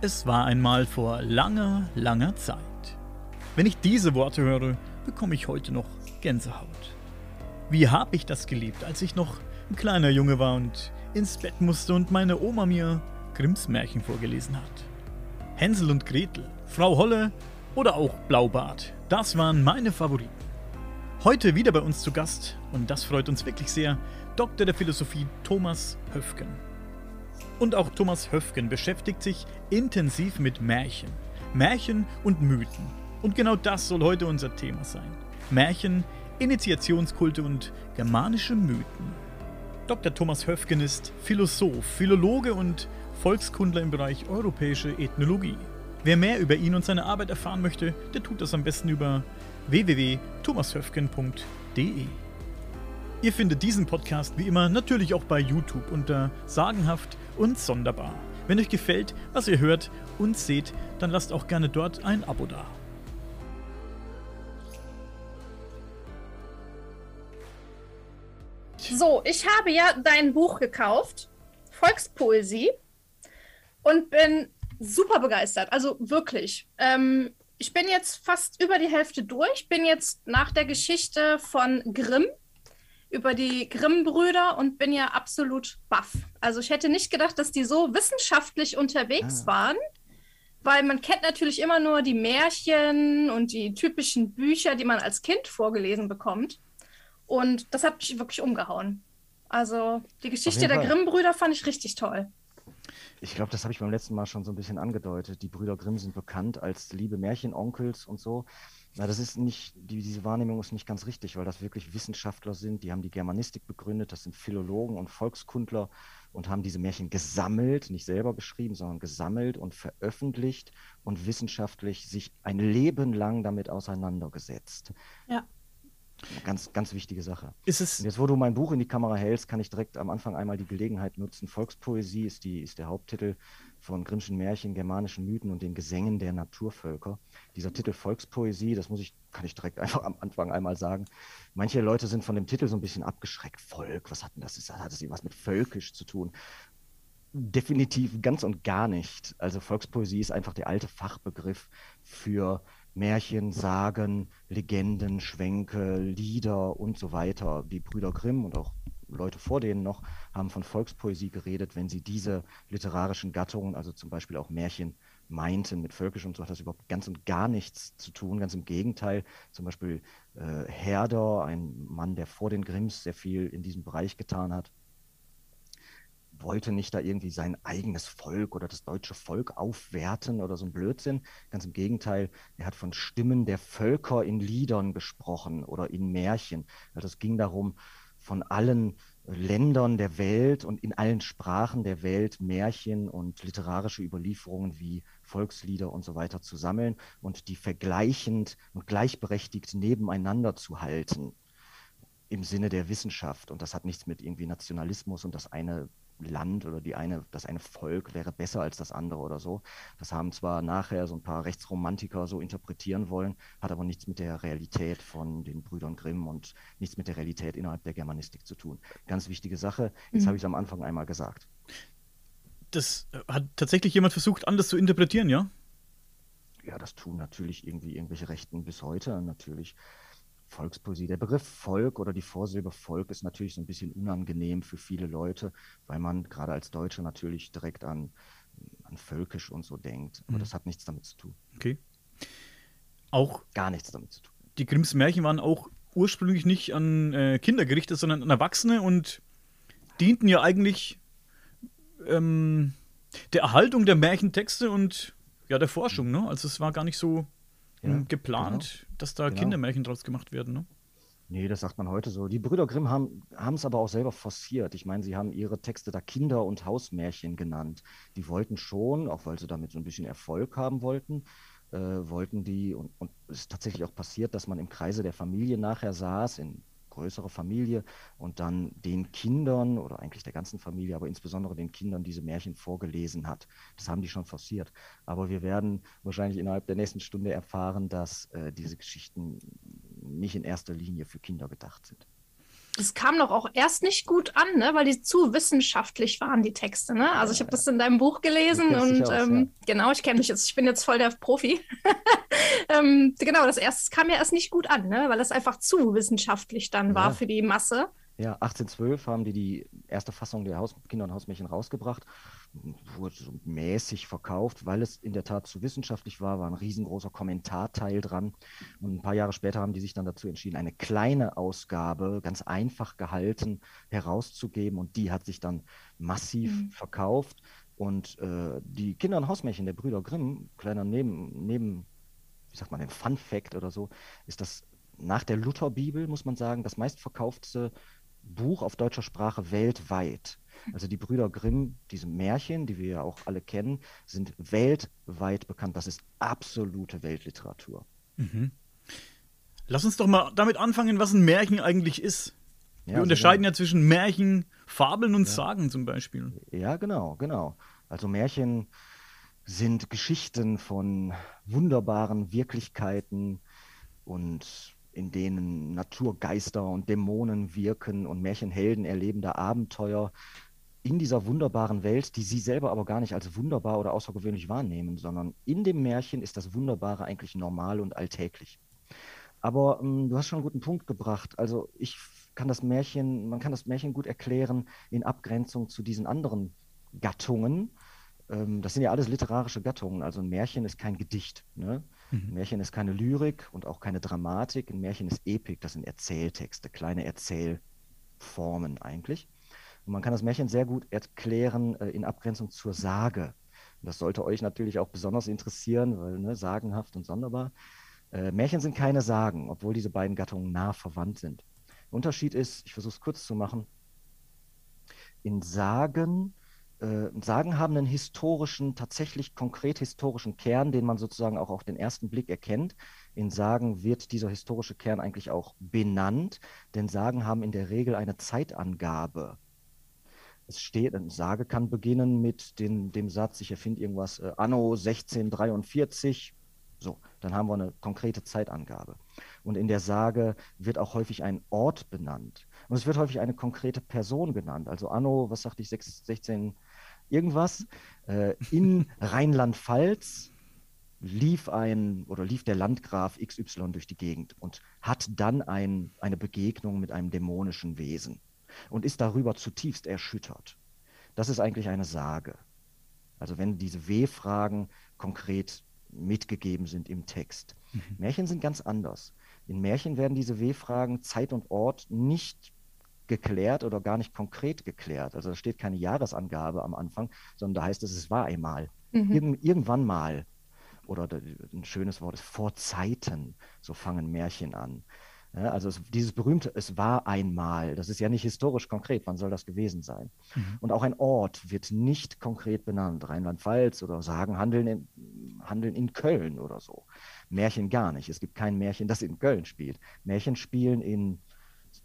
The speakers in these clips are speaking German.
Es war einmal vor langer, langer Zeit. Wenn ich diese Worte höre, bekomme ich heute noch Gänsehaut. Wie hab ich das geliebt, als ich noch ein kleiner Junge war und ins Bett musste und meine Oma mir Grimms Märchen vorgelesen hat. Hänsel und Gretel, Frau Holle oder auch Blaubart, das waren meine Favoriten. Heute wieder bei uns zu Gast, und das freut uns wirklich sehr, Dr. der Philosophie Thomas Höfgen. Und auch Thomas Höfgen beschäftigt sich intensiv mit Märchen, Märchen und Mythen. Und genau das soll heute unser Thema sein. Märchen, Initiationskulte und germanische Mythen. Dr. Thomas Höfgen ist Philosoph, Philologe und Volkskundler im Bereich europäische Ethnologie. Wer mehr über ihn und seine Arbeit erfahren möchte, der tut das am besten über www.thomashöfgen.de. Ihr findet diesen Podcast wie immer natürlich auch bei YouTube unter Sagenhaft und Sonderbar. Wenn euch gefällt, was ihr hört und seht, dann lasst auch gerne dort ein Abo da. So, ich habe ja dein Buch gekauft, Volkspoesie, und bin super begeistert. Also wirklich. Ähm, ich bin jetzt fast über die Hälfte durch, bin jetzt nach der Geschichte von Grimm über die Grimm-Brüder und bin ja absolut baff. Also ich hätte nicht gedacht, dass die so wissenschaftlich unterwegs ah. waren, weil man kennt natürlich immer nur die Märchen und die typischen Bücher, die man als Kind vorgelesen bekommt. Und das hat mich wirklich umgehauen. Also die Geschichte der Grimm-Brüder fand ich richtig toll. Ich glaube, das habe ich beim letzten Mal schon so ein bisschen angedeutet. Die Brüder Grimm sind bekannt als liebe Märchenonkels und so. Na, das ist nicht, die, diese Wahrnehmung ist nicht ganz richtig, weil das wirklich Wissenschaftler sind, die haben die Germanistik begründet, das sind Philologen und Volkskundler und haben diese Märchen gesammelt, nicht selber geschrieben, sondern gesammelt und veröffentlicht und wissenschaftlich sich ein Leben lang damit auseinandergesetzt. Ja. Ganz, ganz wichtige Sache. Ist es und jetzt, wo du mein Buch in die Kamera hältst, kann ich direkt am Anfang einmal die Gelegenheit nutzen. Volkspoesie ist, die, ist der Haupttitel von Grimmschen Märchen, germanischen Mythen und den Gesängen der Naturvölker. Dieser Titel Volkspoesie, das muss ich, kann ich direkt einfach am Anfang einmal sagen. Manche Leute sind von dem Titel so ein bisschen abgeschreckt. Volk, was hat denn das? Hat das irgendwas mit völkisch zu tun? Definitiv ganz und gar nicht. Also Volkspoesie ist einfach der alte Fachbegriff für Märchen, Sagen, Legenden, Schwänke, Lieder und so weiter. Die Brüder Grimm und auch Leute vor denen noch haben von Volkspoesie geredet, wenn sie diese literarischen Gattungen, also zum Beispiel auch Märchen, meinten. Mit Völkisch und so hat das überhaupt ganz und gar nichts zu tun. Ganz im Gegenteil. Zum Beispiel äh, Herder, ein Mann, der vor den Grimms sehr viel in diesem Bereich getan hat, wollte nicht da irgendwie sein eigenes Volk oder das deutsche Volk aufwerten oder so ein Blödsinn. Ganz im Gegenteil, er hat von Stimmen der Völker in Liedern gesprochen oder in Märchen. Also es ging darum, von allen Ländern der Welt und in allen Sprachen der Welt Märchen und literarische Überlieferungen wie Volkslieder und so weiter zu sammeln und die vergleichend und gleichberechtigt nebeneinander zu halten im Sinne der Wissenschaft. Und das hat nichts mit irgendwie Nationalismus und das eine Land oder die eine, das eine Volk wäre besser als das andere oder so. Das haben zwar nachher so ein paar Rechtsromantiker so interpretieren wollen, hat aber nichts mit der Realität von den Brüdern Grimm und nichts mit der Realität innerhalb der Germanistik zu tun. Ganz wichtige Sache. Jetzt mhm. habe ich es am Anfang einmal gesagt. Das äh, hat tatsächlich jemand versucht, anders zu interpretieren, ja? Ja, das tun natürlich irgendwie irgendwelche Rechten bis heute natürlich. Volkspoesie. Der Begriff Volk oder die Vorsilbe Volk ist natürlich so ein bisschen unangenehm für viele Leute, weil man gerade als Deutscher natürlich direkt an, an Völkisch und so denkt. Aber mhm. das hat nichts damit zu tun. Okay. Auch gar nichts damit zu tun. Die Grimms Märchen waren auch ursprünglich nicht an äh, Kinder gerichtet, sondern an Erwachsene und dienten ja eigentlich ähm, der Erhaltung der Märchentexte und ja der Forschung. Ne? Also es war gar nicht so ja, geplant, genau. dass da genau. Kindermärchen draus gemacht werden, ne? Nee, das sagt man heute so. Die Brüder Grimm haben es aber auch selber forciert. Ich meine, sie haben ihre Texte da Kinder- und Hausmärchen genannt. Die wollten schon, auch weil sie damit so ein bisschen Erfolg haben wollten, äh, wollten die, und, und es ist tatsächlich auch passiert, dass man im Kreise der Familie nachher saß, in größere Familie und dann den Kindern oder eigentlich der ganzen Familie, aber insbesondere den Kindern diese Märchen vorgelesen hat. Das haben die schon forciert. Aber wir werden wahrscheinlich innerhalb der nächsten Stunde erfahren, dass äh, diese Geschichten nicht in erster Linie für Kinder gedacht sind. Das kam doch auch erst nicht gut an, ne? weil die zu wissenschaftlich waren, die Texte. Ne? Also ich habe das in deinem Buch gelesen und aus, ähm, ja. genau, ich kenne mich jetzt, ich bin jetzt voll der Profi. ähm, genau, das erste kam ja erst nicht gut an, ne? weil das einfach zu wissenschaftlich dann war ja. für die Masse. Ja, 1812 haben die die erste Fassung der Haus Kinder- und Hausmärchen rausgebracht wurde so mäßig verkauft, weil es in der Tat zu wissenschaftlich war, war ein riesengroßer Kommentarteil dran. Und ein paar Jahre später haben die sich dann dazu entschieden, eine kleine Ausgabe, ganz einfach gehalten, herauszugeben. Und die hat sich dann massiv mhm. verkauft. Und äh, die Kinder- und Hausmärchen der Brüder Grimm, kleiner Neben, neben wie sagt man, ein Fun Fact oder so, ist das nach der Lutherbibel, muss man sagen, das meistverkauftste Buch auf deutscher Sprache weltweit. Also die Brüder Grimm, diese Märchen, die wir ja auch alle kennen, sind weltweit bekannt. Das ist absolute Weltliteratur. Mhm. Lass uns doch mal damit anfangen, was ein Märchen eigentlich ist. Wir ja, unterscheiden ja zwischen Märchen, Fabeln und ja. Sagen zum Beispiel. Ja, genau, genau. Also Märchen sind Geschichten von wunderbaren Wirklichkeiten und in denen Naturgeister und Dämonen wirken und Märchenhelden erleben da Abenteuer in dieser wunderbaren Welt, die sie selber aber gar nicht als wunderbar oder außergewöhnlich wahrnehmen, sondern in dem Märchen ist das Wunderbare eigentlich normal und alltäglich. Aber ähm, du hast schon einen guten Punkt gebracht. Also ich kann das Märchen, man kann das Märchen gut erklären in Abgrenzung zu diesen anderen Gattungen. Ähm, das sind ja alles literarische Gattungen. Also ein Märchen ist kein Gedicht. Ne? Mhm. Ein Märchen ist keine Lyrik und auch keine Dramatik. Ein Märchen ist Epik, das sind Erzähltexte, kleine Erzählformen eigentlich. Und man kann das Märchen sehr gut erklären äh, in Abgrenzung zur Sage. Und das sollte euch natürlich auch besonders interessieren, weil ne, sagenhaft und sonderbar. Äh, Märchen sind keine Sagen, obwohl diese beiden Gattungen nah verwandt sind. Der Unterschied ist, ich versuche es kurz zu machen, in Sagen, äh, Sagen haben einen historischen, tatsächlich konkret historischen Kern, den man sozusagen auch auf den ersten Blick erkennt. In Sagen wird dieser historische Kern eigentlich auch benannt, denn Sagen haben in der Regel eine Zeitangabe es steht, eine Sage kann beginnen mit den, dem Satz, ich erfinde irgendwas, äh, Anno 1643. So, dann haben wir eine konkrete Zeitangabe. Und in der Sage wird auch häufig ein Ort benannt. Und es wird häufig eine konkrete Person genannt. Also Anno, was sagte ich, 16 irgendwas, äh, in Rheinland-Pfalz lief ein oder lief der Landgraf XY durch die Gegend und hat dann ein, eine Begegnung mit einem dämonischen Wesen und ist darüber zutiefst erschüttert. Das ist eigentlich eine Sage. Also wenn diese W-Fragen konkret mitgegeben sind im Text. Mhm. Märchen sind ganz anders. In Märchen werden diese W-Fragen Zeit und Ort nicht geklärt oder gar nicht konkret geklärt. Also da steht keine Jahresangabe am Anfang, sondern da heißt es, es war einmal. Mhm. Irgend, irgendwann mal. Oder ein schönes Wort ist vor Zeiten. So fangen Märchen an. Ja, also es, dieses berühmte, es war einmal, das ist ja nicht historisch konkret, wann soll das gewesen sein? Mhm. Und auch ein Ort wird nicht konkret benannt, Rheinland-Pfalz oder sagen Handeln in, Handeln in Köln oder so. Märchen gar nicht. Es gibt kein Märchen, das in Köln spielt. Märchen spielen in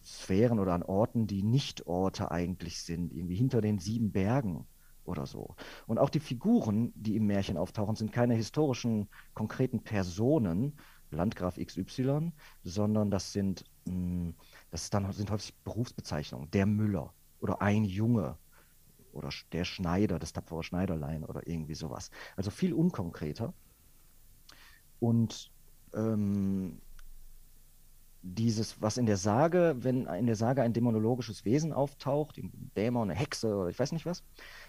Sphären oder an Orten, die nicht Orte eigentlich sind, irgendwie hinter den sieben Bergen oder so. Und auch die Figuren, die im Märchen auftauchen, sind keine historischen, konkreten Personen, Landgraf XY, sondern das sind, mh, hm, das dann, sind häufig Berufsbezeichnungen. Der Müller oder ein Junge oder der Schneider, das tapfere Schneiderlein oder irgendwie sowas. Also viel unkonkreter. Und ähm, dieses, was in der Sage, wenn in der Sage ein dämonologisches Wesen auftaucht, ein Dämon, eine Hexe oder ich weiß nicht was,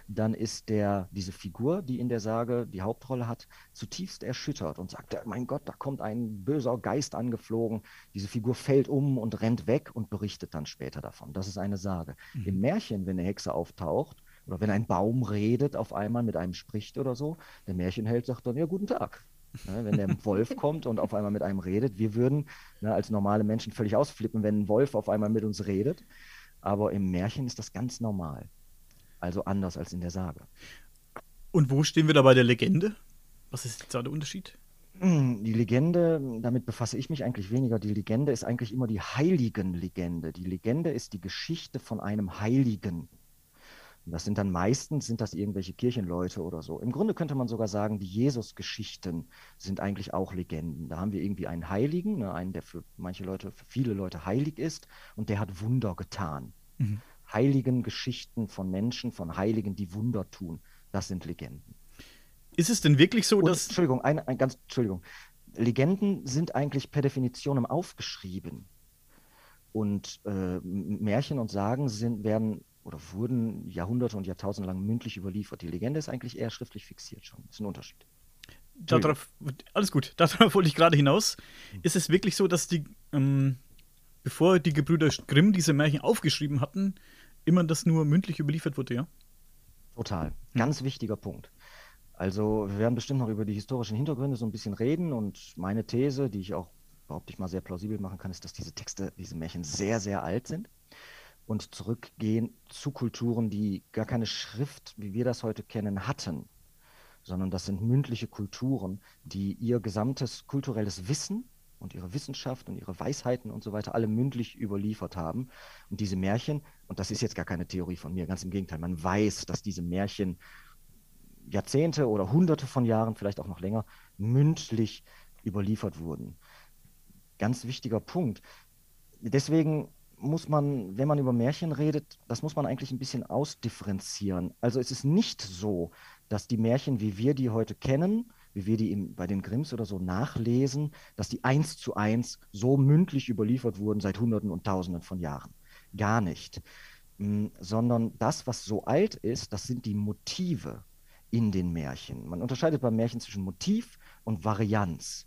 dann ist der, diese Figur, die in der Sage die Hauptrolle hat, zutiefst erschüttert und sagt, mein Gott, da kommt ein böser Geist angeflogen. Diese Figur fällt um und rennt weg und berichtet dann später davon. Das ist eine Sage. Mhm. Im Märchen, wenn eine Hexe auftaucht, oder wenn ein Baum redet auf einmal mit einem spricht oder so, der Märchenheld sagt dann, ja, guten Tag. Ne, wenn der Wolf kommt und auf einmal mit einem redet, wir würden ne, als normale Menschen völlig ausflippen, wenn ein Wolf auf einmal mit uns redet. Aber im Märchen ist das ganz normal. Also anders als in der Sage. Und wo stehen wir da bei der Legende? Was ist da der Unterschied? Hm, die Legende, damit befasse ich mich eigentlich weniger. Die Legende ist eigentlich immer die Heiligenlegende. Die Legende ist die Geschichte von einem Heiligen. Und das sind dann meistens sind das irgendwelche Kirchenleute oder so. Im Grunde könnte man sogar sagen, die Jesus-Geschichten sind eigentlich auch Legenden. Da haben wir irgendwie einen Heiligen, ne, einen, der für manche Leute, für viele Leute heilig ist und der hat Wunder getan. Mhm. Heiligen Geschichten von Menschen, von Heiligen, die Wunder tun, das sind Legenden. Ist es denn wirklich so, und, dass. Entschuldigung, ein, ein ganz, Entschuldigung. Legenden sind eigentlich per Definition aufgeschrieben. Und äh, Märchen und Sagen sind, werden oder wurden Jahrhunderte und Jahrtausende lang mündlich überliefert. Die Legende ist eigentlich eher schriftlich fixiert schon. Das ist ein Unterschied. Darauf, alles gut, darauf wollte ich gerade hinaus. Ist es wirklich so, dass die, ähm, bevor die Gebrüder Grimm diese Märchen aufgeschrieben hatten, immer das nur mündlich überliefert wurde, ja? Total. Hm. Ganz hm. wichtiger Punkt. Also, wir werden bestimmt noch über die historischen Hintergründe so ein bisschen reden und meine These, die ich auch behaupte ich mal sehr plausibel machen kann, ist, dass diese Texte, diese Märchen sehr, sehr alt sind und zurückgehen zu Kulturen, die gar keine Schrift, wie wir das heute kennen, hatten, sondern das sind mündliche Kulturen, die ihr gesamtes kulturelles Wissen und ihre Wissenschaft und ihre Weisheiten und so weiter alle mündlich überliefert haben. Und diese Märchen, und das ist jetzt gar keine Theorie von mir, ganz im Gegenteil, man weiß, dass diese Märchen Jahrzehnte oder Hunderte von Jahren, vielleicht auch noch länger, mündlich überliefert wurden. Ganz wichtiger Punkt. Deswegen muss man, wenn man über Märchen redet, das muss man eigentlich ein bisschen ausdifferenzieren. Also es ist nicht so, dass die Märchen, wie wir die heute kennen, wie wir die im, bei den Grimms oder so nachlesen, dass die eins zu eins so mündlich überliefert wurden seit Hunderten und Tausenden von Jahren. Gar nicht. Mm, sondern das, was so alt ist, das sind die Motive in den Märchen. Man unterscheidet beim Märchen zwischen Motiv und Varianz.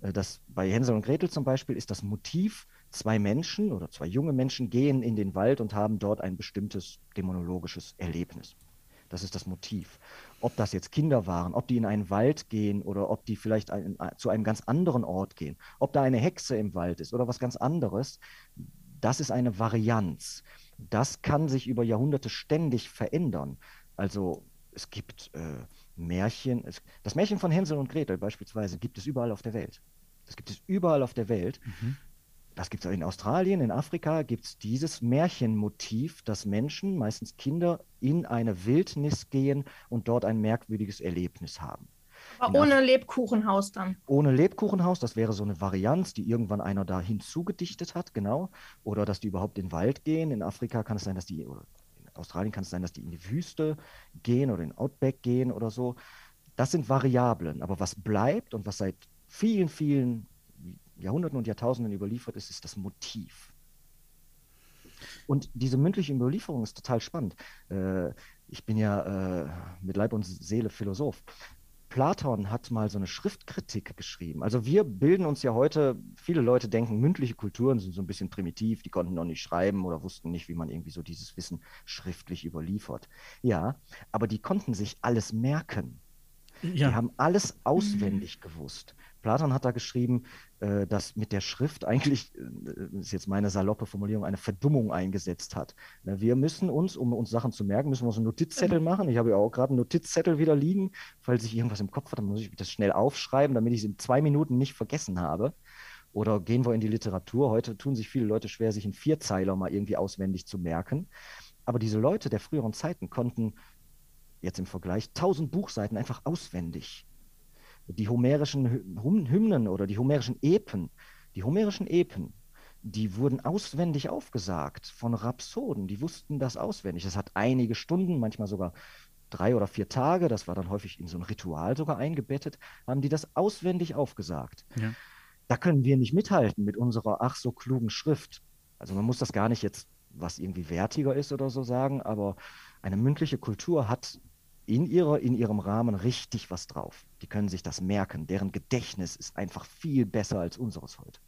Äh, das, bei Hänsel und Gretel zum Beispiel ist das Motiv zwei Menschen oder zwei junge Menschen gehen in den Wald und haben dort ein bestimmtes dämonologisches Erlebnis. Das ist das Motiv. Ob das jetzt Kinder waren, ob die in einen Wald gehen oder ob die vielleicht ein, zu einem ganz anderen Ort gehen, ob da eine Hexe im Wald ist oder was ganz anderes, das ist eine Varianz. Das kann sich über Jahrhunderte ständig verändern. Also es gibt äh, Märchen, es, das Märchen von Hänsel und Gretel beispielsweise gibt es überall auf der Welt. Das gibt es überall auf der Welt. Mhm das gibt es in Australien, in Afrika gibt es dieses Märchenmotiv, dass Menschen, meistens Kinder, in eine Wildnis gehen und dort ein merkwürdiges Erlebnis haben. Aber ohne Af Lebkuchenhaus dann. Ohne Lebkuchenhaus, das wäre so eine Varianz, die irgendwann einer da hinzugedichtet hat, genau. Oder dass die überhaupt in den Wald gehen. In Afrika kann es sein, dass die, oder in Australien kann es sein, dass die in die Wüste gehen oder in Outback gehen oder so. Das sind Variablen. Aber was bleibt und was seit vielen, vielen Jahrhunderten und Jahrtausenden überliefert ist, ist das Motiv. Und diese mündliche Überlieferung ist total spannend. Äh, ich bin ja äh, mit Leib und Seele Philosoph. Platon hat mal so eine Schriftkritik geschrieben. Also wir bilden uns ja heute, viele Leute denken, mündliche Kulturen sind so ein bisschen primitiv, die konnten noch nicht schreiben oder wussten nicht, wie man irgendwie so dieses Wissen schriftlich überliefert. Ja, aber die konnten sich alles merken. Ja. Die haben alles auswendig gewusst. Platon hat da geschrieben, äh, dass mit der Schrift eigentlich, äh, ist jetzt meine saloppe Formulierung, eine Verdummung eingesetzt hat. Wir müssen uns, um uns Sachen zu merken, müssen wir uns einen Notizzettel mhm. machen. Ich habe ja auch gerade einen Notizzettel wieder liegen, falls ich irgendwas im Kopf habe, dann muss ich das schnell aufschreiben, damit ich es in zwei Minuten nicht vergessen habe. Oder gehen wir in die Literatur. Heute tun sich viele Leute schwer, sich einen Vierzeiler mal irgendwie auswendig zu merken. Aber diese Leute der früheren Zeiten konnten jetzt im Vergleich tausend Buchseiten einfach auswendig die homerischen Hymnen oder die homerischen Epen, die homerischen Epen, die wurden auswendig aufgesagt von Rhapsoden. Die wussten das auswendig. Das hat einige Stunden, manchmal sogar drei oder vier Tage, das war dann häufig in so ein Ritual sogar eingebettet, haben die das auswendig aufgesagt. Ja. Da können wir nicht mithalten mit unserer ach so klugen Schrift. Also man muss das gar nicht jetzt, was irgendwie wertiger ist oder so sagen, aber eine mündliche Kultur hat in, ihrer, in ihrem Rahmen richtig was drauf. Die können sich das merken. Deren Gedächtnis ist einfach viel besser als unseres heute.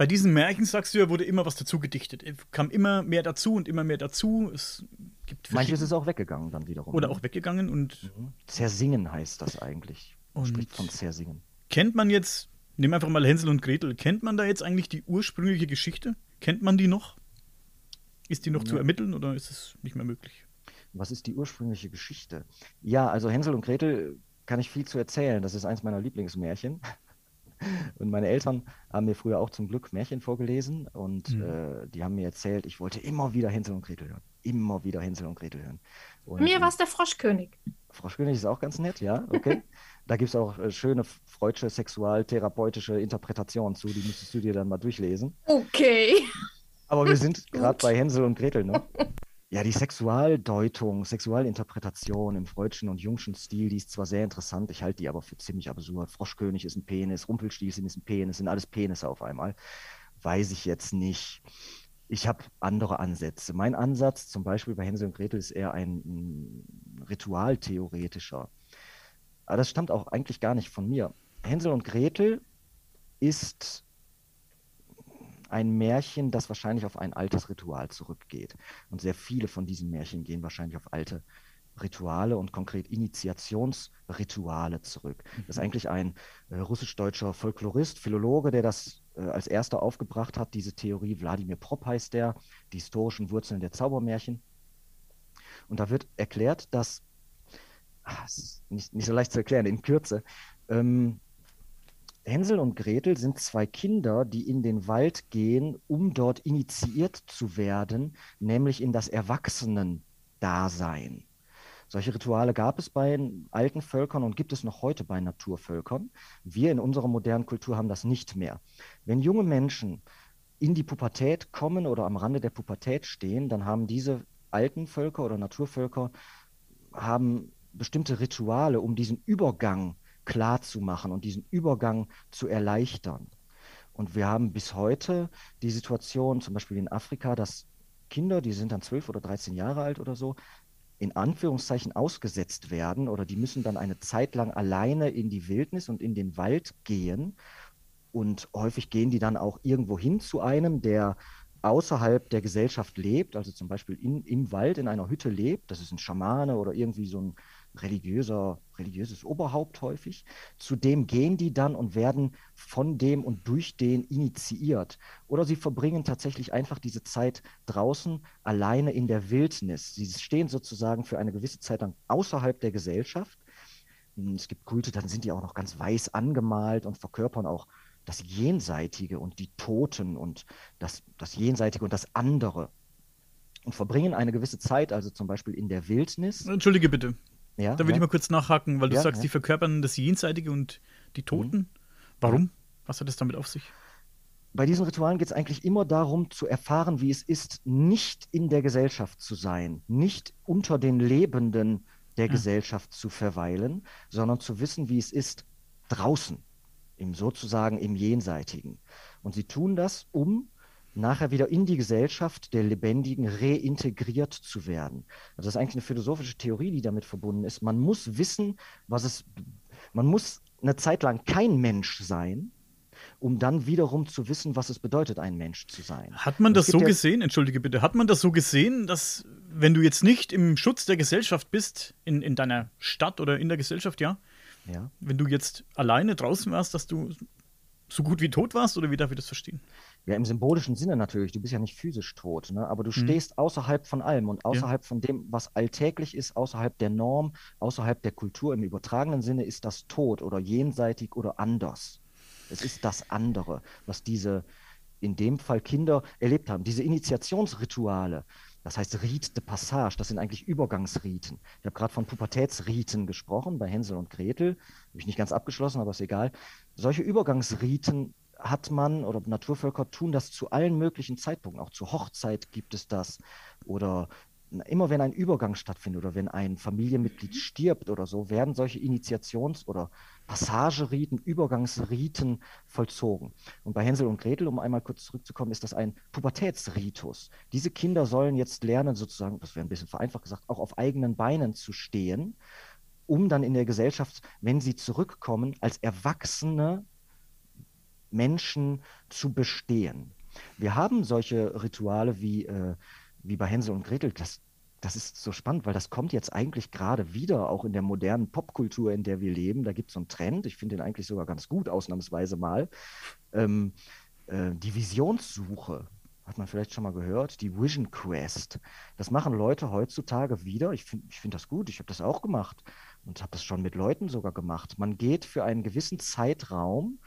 Bei diesen Märchen, sagst du ja, wurde immer was dazu gedichtet. Es kam immer mehr dazu und immer mehr dazu. Es gibt Manches ist auch weggegangen dann wiederum. Oder ne? auch weggegangen und. Mhm. Zersingen heißt das eigentlich. Und spricht von Zersingen. Kennt man jetzt, nimm einfach mal Hänsel und Gretel, kennt man da jetzt eigentlich die ursprüngliche Geschichte? Kennt man die noch? Ist die noch ja. zu ermitteln oder ist es nicht mehr möglich? Was ist die ursprüngliche Geschichte? Ja, also Hänsel und Gretel kann ich viel zu erzählen. Das ist eins meiner Lieblingsmärchen. Und meine Eltern haben mir früher auch zum Glück Märchen vorgelesen und mhm. äh, die haben mir erzählt, ich wollte immer wieder Hänsel und Gretel hören. immer wieder Hänsel und Gretel hören. Und, Bei mir war es der Froschkönig. Froschkönig ist auch ganz nett, ja, okay. da gibt es auch äh, schöne freudsche sexualtherapeutische Interpretationen zu, die müsstest du dir dann mal durchlesen. Okay. Aber wir sind gerade bei Hänsel und Gretel, ne? Ja, die Sexualdeutung, Sexualinterpretation im freudschen und jungschen Stil, die ist zwar sehr interessant, ich halte die aber für ziemlich absurd. Froschkönig ist ein Penis, Rumpelstilzchen ist ein Penis, sind alles Penisse auf einmal. Weiß ich jetzt nicht. Ich habe andere Ansätze. Mein Ansatz, zum Beispiel bei Hänsel und Gretel, ist eher ein ritualtheoretischer. Aber das stammt auch eigentlich gar nicht von mir. Hänsel und Gretel ist ein Märchen, das wahrscheinlich auf ein altes Ritual zurückgeht. Und sehr viele von diesen Märchen gehen wahrscheinlich auf alte Rituale und konkret Initiationsrituale zurück. Das ist eigentlich ein äh, russisch-deutscher Folklorist, Philologe, der das äh, als erster aufgebracht hat, diese Theorie. Wladimir Propp heißt der, die historischen Wurzeln der Zaubermärchen. Und da wird erklärt, dass, ach, ist nicht, nicht so leicht zu erklären, in Kürze, ähm, Hänsel und Gretel sind zwei Kinder, die in den Wald gehen, um dort initiiert zu werden, nämlich in das Erwachsenen-Dasein. Solche Rituale gab es bei alten Völkern und gibt es noch heute bei Naturvölkern. Wir in unserer modernen Kultur haben das nicht mehr. Wenn junge Menschen in die Pubertät kommen oder am Rande der Pubertät stehen, dann haben diese alten Völker oder Naturvölker haben bestimmte Rituale, um diesen Übergang klar zu machen und diesen Übergang zu erleichtern. Und wir haben bis heute die Situation, zum Beispiel in Afrika, dass Kinder, die sind dann zwölf oder 13 Jahre alt oder so, in Anführungszeichen ausgesetzt werden oder die müssen dann eine Zeit lang alleine in die Wildnis und in den Wald gehen. Und häufig gehen die dann auch irgendwo hin zu einem, der außerhalb der Gesellschaft lebt, also zum Beispiel in, im Wald in einer Hütte lebt. Das ist ein Schamane oder irgendwie so ein religiöser, religiöses Oberhaupt häufig. Zu dem gehen die dann und werden von dem und durch den initiiert. Oder sie verbringen tatsächlich einfach diese Zeit draußen alleine in der Wildnis. Sie stehen sozusagen für eine gewisse Zeit lang außerhalb der Gesellschaft. Es gibt Kulte, dann sind die auch noch ganz weiß angemalt und verkörpern auch das Jenseitige und die Toten und das, das Jenseitige und das andere und verbringen eine gewisse Zeit, also zum Beispiel in der Wildnis. Entschuldige bitte. Ja, Da will ja. ich mal kurz nachhaken, weil du Ja, sagst, die verkörpern das Jenseitige und die Toten. Warum? Was hat das damit auf sich? Bei diesen Ritualen geht es eigentlich immer darum, zu erfahren, wie es ist, nicht in der Gesellschaft zu sein, nicht unter den Lebenden der Ja. Gesellschaft zu verweilen, sondern zu wissen, wie es ist, draußen, im sozusagen im Jenseitigen. Und sie tun das, um nachher wieder in die Gesellschaft der Lebendigen reintegriert zu werden. Also das ist eigentlich eine philosophische Theorie, die damit verbunden ist. Man muss wissen, was es, man muss eine Zeit lang kein Mensch sein, um dann wiederum zu wissen, was es bedeutet, ein Mensch zu sein. Hat man das so ja- gesehen? Entschuldige bitte. Hat man das so gesehen, dass, wenn du jetzt nicht im Schutz der Gesellschaft bist, in, in deiner Stadt oder in der Gesellschaft, ja, Ja. wenn du jetzt alleine draußen warst, dass du so gut wie tot warst? Oder wie darf ich das verstehen? Ja, im symbolischen Sinne natürlich. Du bist ja nicht physisch tot, ne? aber du Mhm. stehst außerhalb von allem und außerhalb von dem, was alltäglich ist, außerhalb der Norm, außerhalb der Kultur. Im übertragenen Sinne ist das tot oder jenseitig oder anders. Es ist das andere, was diese, in dem Fall Kinder erlebt haben. Diese Initiationsrituale, das heißt Rite de Passage, das sind eigentlich Übergangsriten. Ich habe gerade von Pubertätsriten gesprochen bei Hänsel und Gretel. Habe ich nicht ganz abgeschlossen, aber ist egal. Solche Übergangsriten hat man oder Naturvölker tun das zu allen möglichen Zeitpunkten. Auch zur Hochzeit gibt es das. Oder immer wenn ein Übergang stattfindet oder wenn ein Familienmitglied stirbt oder so, werden solche Initiations- oder Passageriten, Übergangsriten vollzogen. Und bei Hänsel und Gretel, um einmal kurz zurückzukommen, ist das ein Pubertätsritus. Diese Kinder sollen jetzt lernen, sozusagen, das wäre ein bisschen vereinfacht gesagt, auch auf eigenen Beinen zu stehen, um dann in der Gesellschaft, wenn sie zurückkommen, als Erwachsene Menschen zu bestehen. Wir haben solche Rituale wie, äh, wie bei Hänsel und Gretel. Das, das ist so spannend, weil das kommt jetzt eigentlich gerade wieder, auch in der modernen Popkultur, in der wir leben. Da gibt es so einen Trend, ich finde den eigentlich sogar ganz gut, ausnahmsweise mal. Ähm, äh, die Visionssuche, hat man vielleicht schon mal gehört, die Vision Quest. Das machen Leute heutzutage wieder. Ich finde ich find das gut, ich habe das auch gemacht und habe das schon mit Leuten sogar gemacht. Man geht für einen gewissen Zeitraum,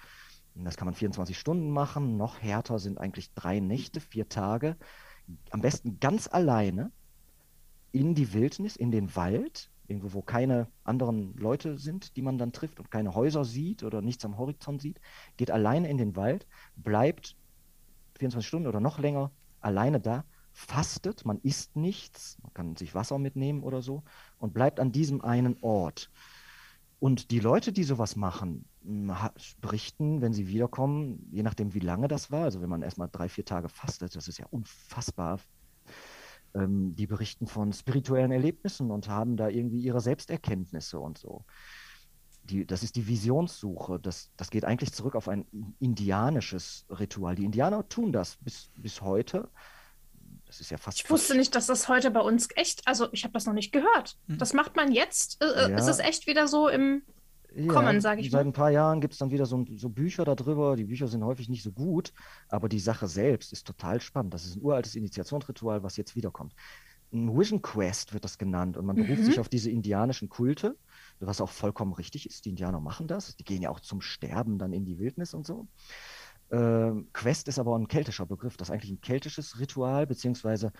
das kann man 24 Stunden machen. Noch härter sind eigentlich drei Nächte, vier Tage. Am besten ganz alleine in die Wildnis, in den Wald, irgendwo, wo keine anderen Leute sind, die man dann trifft und keine Häuser sieht oder nichts am Horizont sieht, geht alleine in den Wald, bleibt 24 Stunden oder noch länger alleine da, fastet, man isst nichts, man kann sich Wasser mitnehmen oder so und bleibt an diesem einen Ort. Und die Leute, die sowas machen, berichten, wenn sie wiederkommen, je nachdem, wie lange das war, also wenn man erstmal drei, vier Tage fastet, das ist ja unfassbar, ähm, die berichten von spirituellen Erlebnissen und haben da irgendwie ihre Selbsterkenntnisse und so. Die, das ist die Visionssuche. Das, das geht eigentlich zurück auf ein indianisches Ritual. Die Indianer tun das bis, bis heute. Das ist ja fast. Ich wusste nicht, dass das heute bei uns echt. Also, ich habe das noch nicht gehört. Hm. Das macht man jetzt. Äh, äh ja. Ist es echt wieder so im ja, kommen, sage ich Seit mal. ein paar Jahren gibt es dann wieder so, so, Bücher darüber. Die Bücher sind häufig nicht so gut, aber die Sache selbst ist total spannend. Das ist ein uraltes Initiationsritual, was jetzt wiederkommt. Ein Vision Quest wird das genannt und man beruft mhm. sich auf diese indianischen Kulte, was auch vollkommen richtig ist. Die Indianer machen das. Die gehen ja auch zum Sterben dann in die Wildnis und so. Ähm, Quest ist aber ein keltischer Begriff. Das ist eigentlich ein keltisches Ritual, beziehungsweise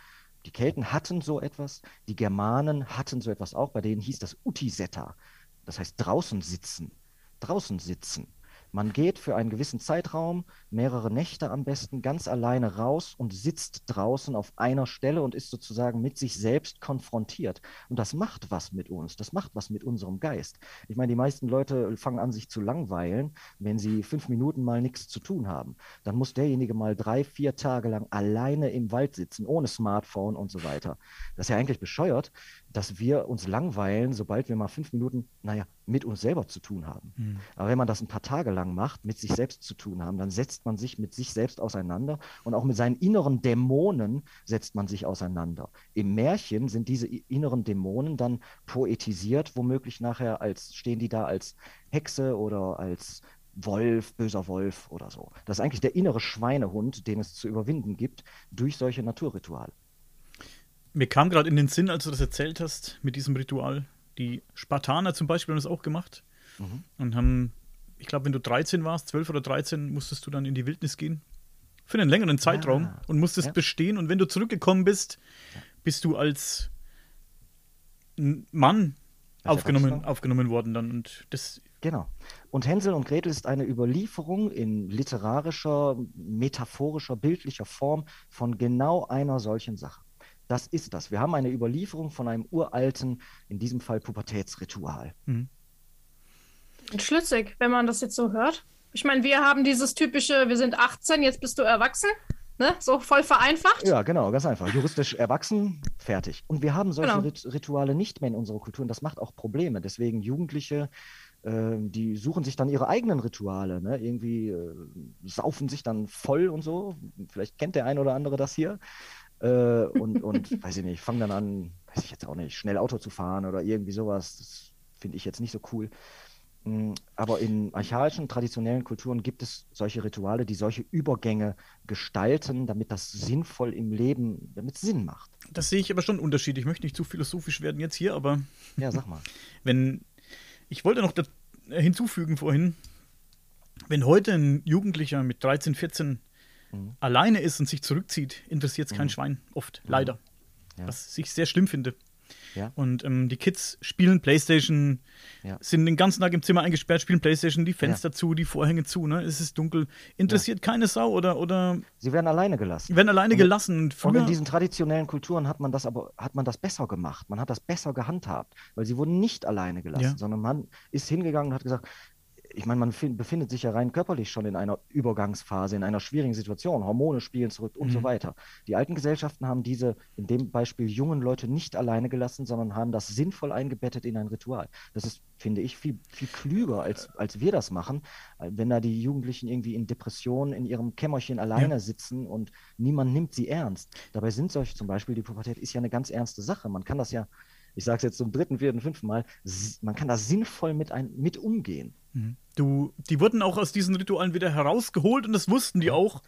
die Kelten hatten so etwas, die Germanen hatten so etwas auch, bei denen hieß das Utisetta. Das heißt draußen sitzen. Draußen sitzen. Man geht für einen gewissen Zeitraum, mehrere Nächte am besten, ganz alleine raus und sitzt draußen auf einer Stelle und ist sozusagen mit sich selbst konfrontiert. Und das macht was mit uns, das macht was mit unserem Geist. Ich meine, die meisten Leute fangen an, sich zu langweilen, wenn sie fünf Minuten mal nichts zu tun haben. Dann muss derjenige mal drei, vier Tage lang alleine im Wald sitzen, ohne Smartphone und so weiter. Das ist ja eigentlich bescheuert, dass wir uns langweilen, sobald wir mal fünf Minuten, naja, mit uns selber zu tun haben. Mhm. Aber wenn man das ein paar Tage lang macht, mit sich selbst zu tun haben, dann setzt man sich mit sich selbst auseinander und auch mit seinen inneren Dämonen setzt man sich auseinander. Im Märchen sind diese inneren Dämonen dann poetisiert, womöglich nachher als stehen die da als Hexe oder als Wolf, böser Wolf oder so. Das ist eigentlich der innere Schweinehund, den es zu überwinden gibt durch solche Naturrituale. Mir kam gerade in den Sinn, als du das erzählt hast, mit diesem Ritual. Die Spartaner zum Beispiel haben das auch gemacht mhm. und haben, ich glaube, wenn du 13 warst, 12 oder 13, musstest du dann in die Wildnis gehen. Für einen längeren Zeitraum ja. und musstest ja. bestehen. Und wenn du zurückgekommen bist, bist du als Mann aufgenommen, aufgenommen worden dann. Und das Genau. Und Hänsel und Gretel ist eine Überlieferung in literarischer, metaphorischer, bildlicher Form von genau einer solchen Sache. Das ist das. Wir haben eine Überlieferung von einem uralten, in diesem Fall Pubertätsritual. Mhm. Schlüssig, wenn man das jetzt so hört. Ich meine, wir haben dieses typische, wir sind 18, jetzt bist du erwachsen. Ne? So voll vereinfacht. Ja, genau, ganz einfach. Juristisch erwachsen, fertig. Und wir haben solche genau. Rituale nicht mehr in unserer Kultur und das macht auch Probleme. Deswegen Jugendliche, äh, die suchen sich dann ihre eigenen Rituale. Ne? Irgendwie äh, saufen sich dann voll und so. Vielleicht kennt der ein oder andere das hier äh, und, und weiß ich nicht, fange dann an, weiß ich jetzt auch nicht, schnell Auto zu fahren oder irgendwie sowas. Das finde ich jetzt nicht so cool. Mm, aber in archaischen, traditionellen Kulturen gibt es solche Rituale, die solche Übergänge gestalten, damit das sinnvoll im Leben, damit es Sinn macht. Das sehe ich aber schon Unterschied. Ich möchte nicht zu philosophisch werden jetzt hier, aber. Ja, sag mal. Wenn. Ich wollte noch hinzufügen vorhin, wenn heute ein Jugendlicher mit 13, 14 mhm. alleine ist und sich zurückzieht, interessiert es kein mhm. Schwein. Oft, mhm. leider. Ja. Was ich sehr schlimm finde. Ja. Und ähm, die Kids spielen Playstation, ja. sind den ganzen Tag im Zimmer eingesperrt, spielen Playstation, die Fenster zu, die Vorhänge zu, ne? Es ist dunkel. Interessiert keine Sau oder, oder. Sie werden alleine gelassen. Sie werden alleine und, gelassen. Und, und in diesen traditionellen Kulturen hat man das aber, hat man das besser gemacht. Man hat das besser gehandhabt, weil sie wurden nicht alleine gelassen, sondern man ist hingegangen und hat gesagt, ich meine, man befindet sich ja rein körperlich schon in einer Übergangsphase, in einer schwierigen Situation. Hormone spielen zurück und mhm. so weiter. Die alten Gesellschaften haben diese, in dem Beispiel, jungen Leute nicht alleine gelassen, sondern haben das sinnvoll eingebettet in ein Ritual. Das ist, finde ich, viel, viel klüger, als, als wir das machen, wenn da die Jugendlichen irgendwie in Depressionen in ihrem Kämmerchen alleine ja. sitzen und niemand nimmt sie ernst. Dabei sind solche, zum Beispiel die Pubertät ist ja eine ganz ernste Sache. Man kann das ja ich sage es jetzt zum dritten, vierten, fünften Mal, man kann da sinnvoll mit, ein, mit umgehen. Mhm. Du, die wurden auch aus diesen Ritualen wieder herausgeholt und das wussten die auch.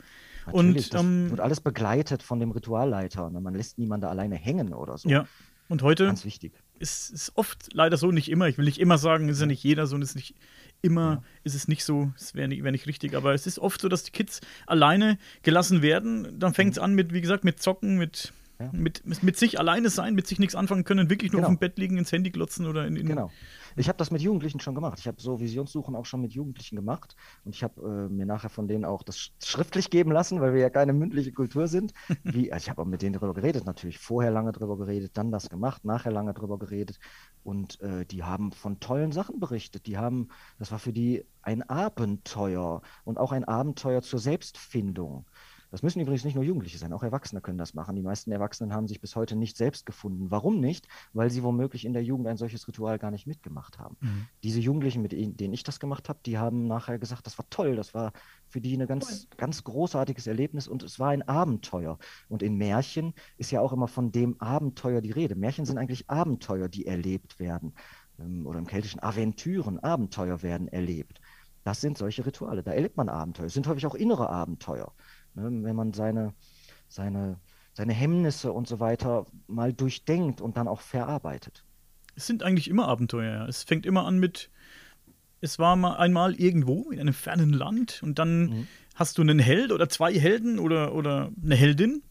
Natürlich, und ähm, wird alles begleitet von dem Ritualleiter. Ne? Man lässt niemanden alleine hängen oder so. Ja. Und heute Ganz wichtig. Ist, ist oft leider so, nicht immer. Ich will nicht immer sagen, ist ja nicht jeder so und ist nicht immer, ja. ist es nicht so, es wäre nicht, wär nicht richtig, aber es ist oft so, dass die Kids alleine gelassen werden. Dann fängt es mhm. an mit, wie gesagt, mit Zocken, mit Ja. Mit, mit sich alleine sein, mit sich nichts anfangen können, wirklich nur genau. auf dem Bett liegen, ins Handy glotzen oder in. in genau. Ich habe das mit Jugendlichen schon gemacht. Ich habe so Visionssuchen auch schon mit Jugendlichen gemacht und ich habe äh, mir nachher von denen auch das schriftlich geben lassen, weil wir ja keine mündliche Kultur sind. Wie, also ich habe auch mit denen darüber geredet, natürlich vorher lange darüber geredet, dann das gemacht, nachher lange darüber geredet und äh, die haben von tollen Sachen berichtet. Die haben, das war für die ein Abenteuer und auch ein Abenteuer zur Selbstfindung. Das müssen übrigens nicht nur Jugendliche sein, auch Erwachsene können das machen. Die meisten Erwachsenen haben sich bis heute nicht selbst gefunden. Warum nicht? Weil sie womöglich in der Jugend ein solches Ritual gar nicht mitgemacht haben. Mhm. Diese Jugendlichen, mit denen ich das gemacht habe, die haben nachher gesagt, das war toll, das war für die ein ganz, ganz großartiges Erlebnis und es war ein Abenteuer. Und in Märchen ist ja auch immer von dem Abenteuer die Rede. Märchen sind eigentlich Abenteuer, die erlebt werden. Ähm, oder im Keltischen Aventüren, Abenteuer werden erlebt. Das sind solche Rituale. Da erlebt man Abenteuer. Es sind häufig auch innere Abenteuer. Ne? Wenn man seine, seine, seine Hemmnisse und so weiter mal durchdenkt und dann auch verarbeitet. Es sind eigentlich immer Abenteuer. Es fängt immer an mit, es war mal einmal irgendwo in einem fernen Land und dann mhm. hast du einen Held oder zwei Helden oder, oder eine Heldin.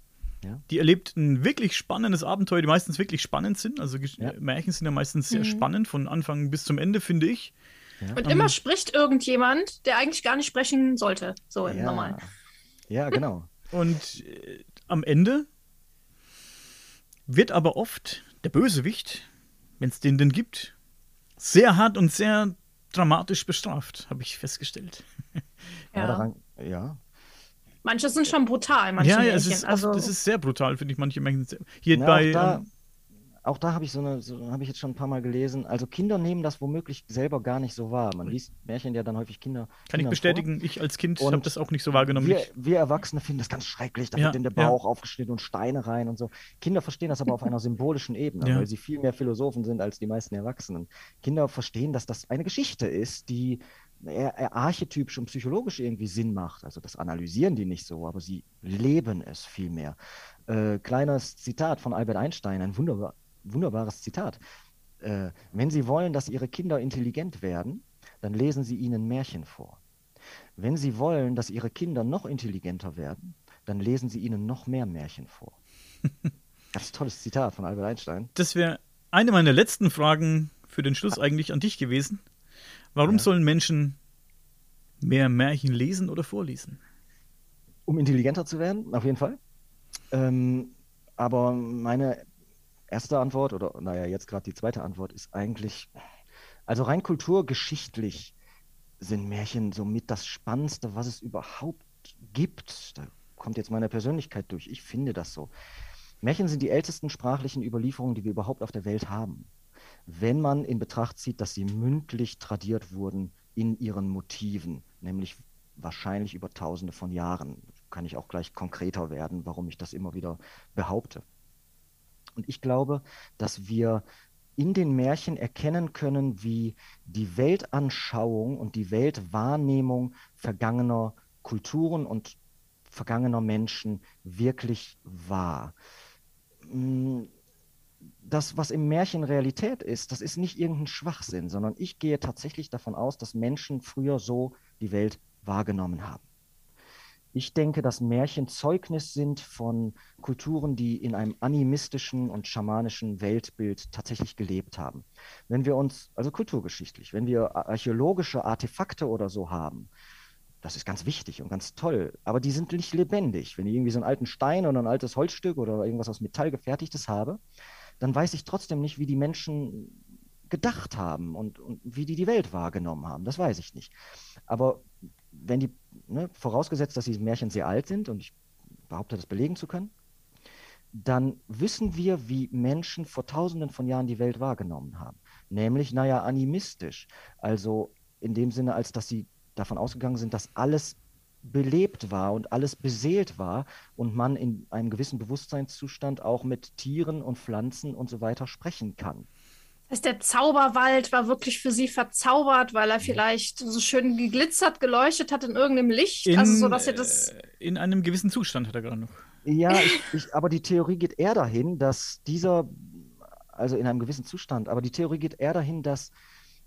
Ja. Die erlebt ein wirklich spannendes Abenteuer, die meistens wirklich spannend sind. Also ja. Märchen sind ja meistens sehr mhm. spannend, von Anfang bis zum Ende, finde ich. Ja. Und immer um, spricht irgendjemand, der eigentlich gar nicht sprechen sollte, so im Normal. Ja, genau. Und äh, am Ende wird aber oft der Bösewicht, wenn es den denn gibt, sehr hart und sehr dramatisch bestraft, habe ich festgestellt. Ja. Daran, ja. Manche sind schon brutal, manche ja, ja, es ist, also, oft, es ist sehr brutal, finde ich, manche Märchen. Hier Na, bei. Da, ähm, auch da habe ich so eine, so, habe ich jetzt schon ein paar Mal gelesen. Also Kinder nehmen das womöglich selber gar nicht so wahr. Man liest Märchen ja dann häufig Kinder. Kann Kindern ich bestätigen, vor. ich als Kind habe das auch nicht so wahrgenommen. Wir, wir, Erwachsene finden das ganz schrecklich. Da ja, wird in der Bauch ja. aufgeschnitten und Steine rein und so. Kinder verstehen das aber auf einer symbolischen Ebene, ja. weil sie viel mehr Philosophen sind als die meisten Erwachsenen. Kinder verstehen, dass das eine Geschichte ist, die eher, eher archetypisch und psychologisch irgendwie Sinn macht. Also das analysieren die nicht so, aber sie leben es viel mehr. Äh, kleines Zitat von Albert Einstein, ein wunderbar, wunderbares Zitat. Äh, wenn Sie wollen, dass Ihre Kinder intelligent werden, dann lesen Sie ihnen Märchen vor. Wenn Sie wollen, dass Ihre Kinder noch intelligenter werden, dann lesen Sie ihnen noch mehr Märchen vor. ein tolles Zitat von Albert Einstein. Das wäre eine meiner letzten Fragen für den Schluss eigentlich an dich gewesen. Warum ja. sollen Menschen mehr Märchen lesen oder vorlesen? Um intelligenter zu werden, auf jeden Fall. Ähm, aber meine erste Antwort oder naja, jetzt gerade die zweite Antwort ist eigentlich, also rein kulturgeschichtlich sind Märchen somit das Spannendste, was es überhaupt gibt. Da kommt jetzt meine Persönlichkeit durch. Ich finde das so. Märchen sind die ältesten sprachlichen Überlieferungen, die wir überhaupt auf der Welt haben. Wenn man in Betracht zieht, dass sie mündlich tradiert wurden in ihren Motiven, nämlich wahrscheinlich über tausende von Jahren, kann ich auch gleich konkreter werden, warum ich das immer wieder behaupte. Und ich glaube, dass wir in den Märchen erkennen können, wie die Weltanschauung und die Weltwahrnehmung vergangener Kulturen und vergangener Menschen wirklich war. Hm, das, was im Märchen Realität ist, das ist nicht irgendein Schwachsinn, sondern ich gehe tatsächlich davon aus, dass Menschen früher so die Welt wahrgenommen haben. Ich denke, dass Märchen Zeugnis sind von Kulturen, die in einem animistischen und schamanischen Weltbild tatsächlich gelebt haben. Wenn wir uns, also kulturgeschichtlich, wenn wir archäologische Artefakte oder so haben, das ist ganz wichtig und ganz toll, aber die sind nicht lebendig. Wenn ich irgendwie so einen alten Stein oder ein altes Holzstück oder irgendwas aus Metall gefertigtes habe, dann weiß ich trotzdem nicht, wie die Menschen gedacht haben und, und wie die die Welt wahrgenommen haben. Das weiß ich nicht. Aber wenn die, ne, vorausgesetzt, dass diese Märchen sehr alt sind, und ich behaupte, das belegen zu können, dann wissen wir, wie Menschen vor tausenden von Jahren die Welt wahrgenommen haben. Nämlich, naja, animistisch. Also in dem Sinne, als dass sie davon ausgegangen sind, dass alles belebt war und alles beseelt war und man in einem gewissen Bewusstseinszustand auch mit Tieren und Pflanzen und so weiter sprechen kann. Das heißt, der Zauberwald war wirklich für sie verzaubert, weil er vielleicht so schön geglitzert, geleuchtet hat in irgendeinem Licht. In, also so, dass ihr das. Äh, in einem gewissen Zustand hat er gerade noch. Ja, ich, ich, aber die Theorie geht eher dahin, dass dieser, also in einem gewissen Zustand, aber die Theorie geht eher dahin, dass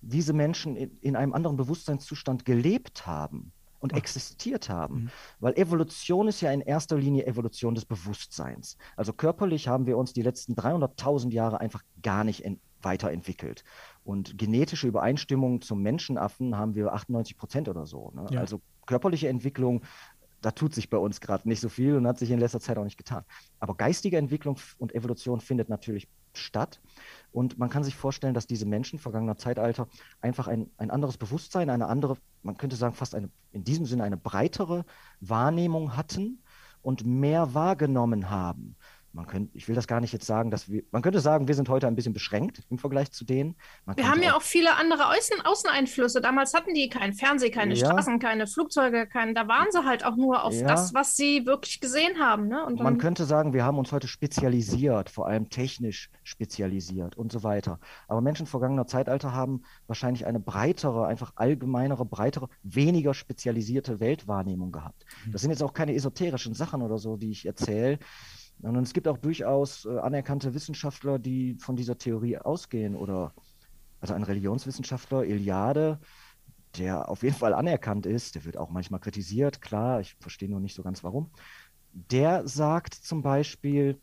diese Menschen in, in einem anderen Bewusstseinszustand gelebt haben und Ach. existiert haben. Mhm. Weil Evolution ist ja in erster Linie Evolution des Bewusstseins. Also körperlich haben wir uns die letzten 300.000 Jahre einfach gar nicht weiterentwickelt. Und genetische Übereinstimmung zum Menschenaffen haben wir 98 Prozent oder so. Ne? Ja. Also körperliche Entwicklung, da tut sich bei uns gerade nicht so viel und hat sich in letzter Zeit auch nicht getan. Aber geistige Entwicklung und Evolution findet natürlich statt. Und man kann sich vorstellen, dass diese Menschen vergangener Zeitalter einfach ein, ein anderes Bewusstsein, eine andere, man könnte sagen, fast eine, in diesem Sinne eine breitere Wahrnehmung hatten und mehr wahrgenommen haben man könnte, ich will das gar nicht jetzt sagen, dass wir, man könnte sagen, wir sind heute ein bisschen beschränkt im Vergleich zu denen. Man wir haben ja auch, viele andere Außen, Außeneinflüsse. Damals hatten die keinen Fernseh, keine ja. Straßen, keine Flugzeuge, kein, da waren sie halt auch nur auf ja. das, was sie wirklich gesehen haben. Ne? Und man könnte sagen, wir haben uns heute spezialisiert, vor allem technisch spezialisiert und so weiter. Aber Menschen vergangener Zeitalter haben wahrscheinlich eine breitere, einfach allgemeinere, breitere, weniger spezialisierte Weltwahrnehmung gehabt. Mhm. Das sind jetzt auch keine esoterischen Sachen oder so, die ich erzähle. Und es gibt auch durchaus äh, anerkannte Wissenschaftler, die von dieser Theorie ausgehen. Oder also ein Religionswissenschaftler, Iliade, der auf jeden Fall anerkannt ist, der wird auch manchmal kritisiert, klar, ich verstehe nur nicht so ganz warum. Der sagt zum Beispiel,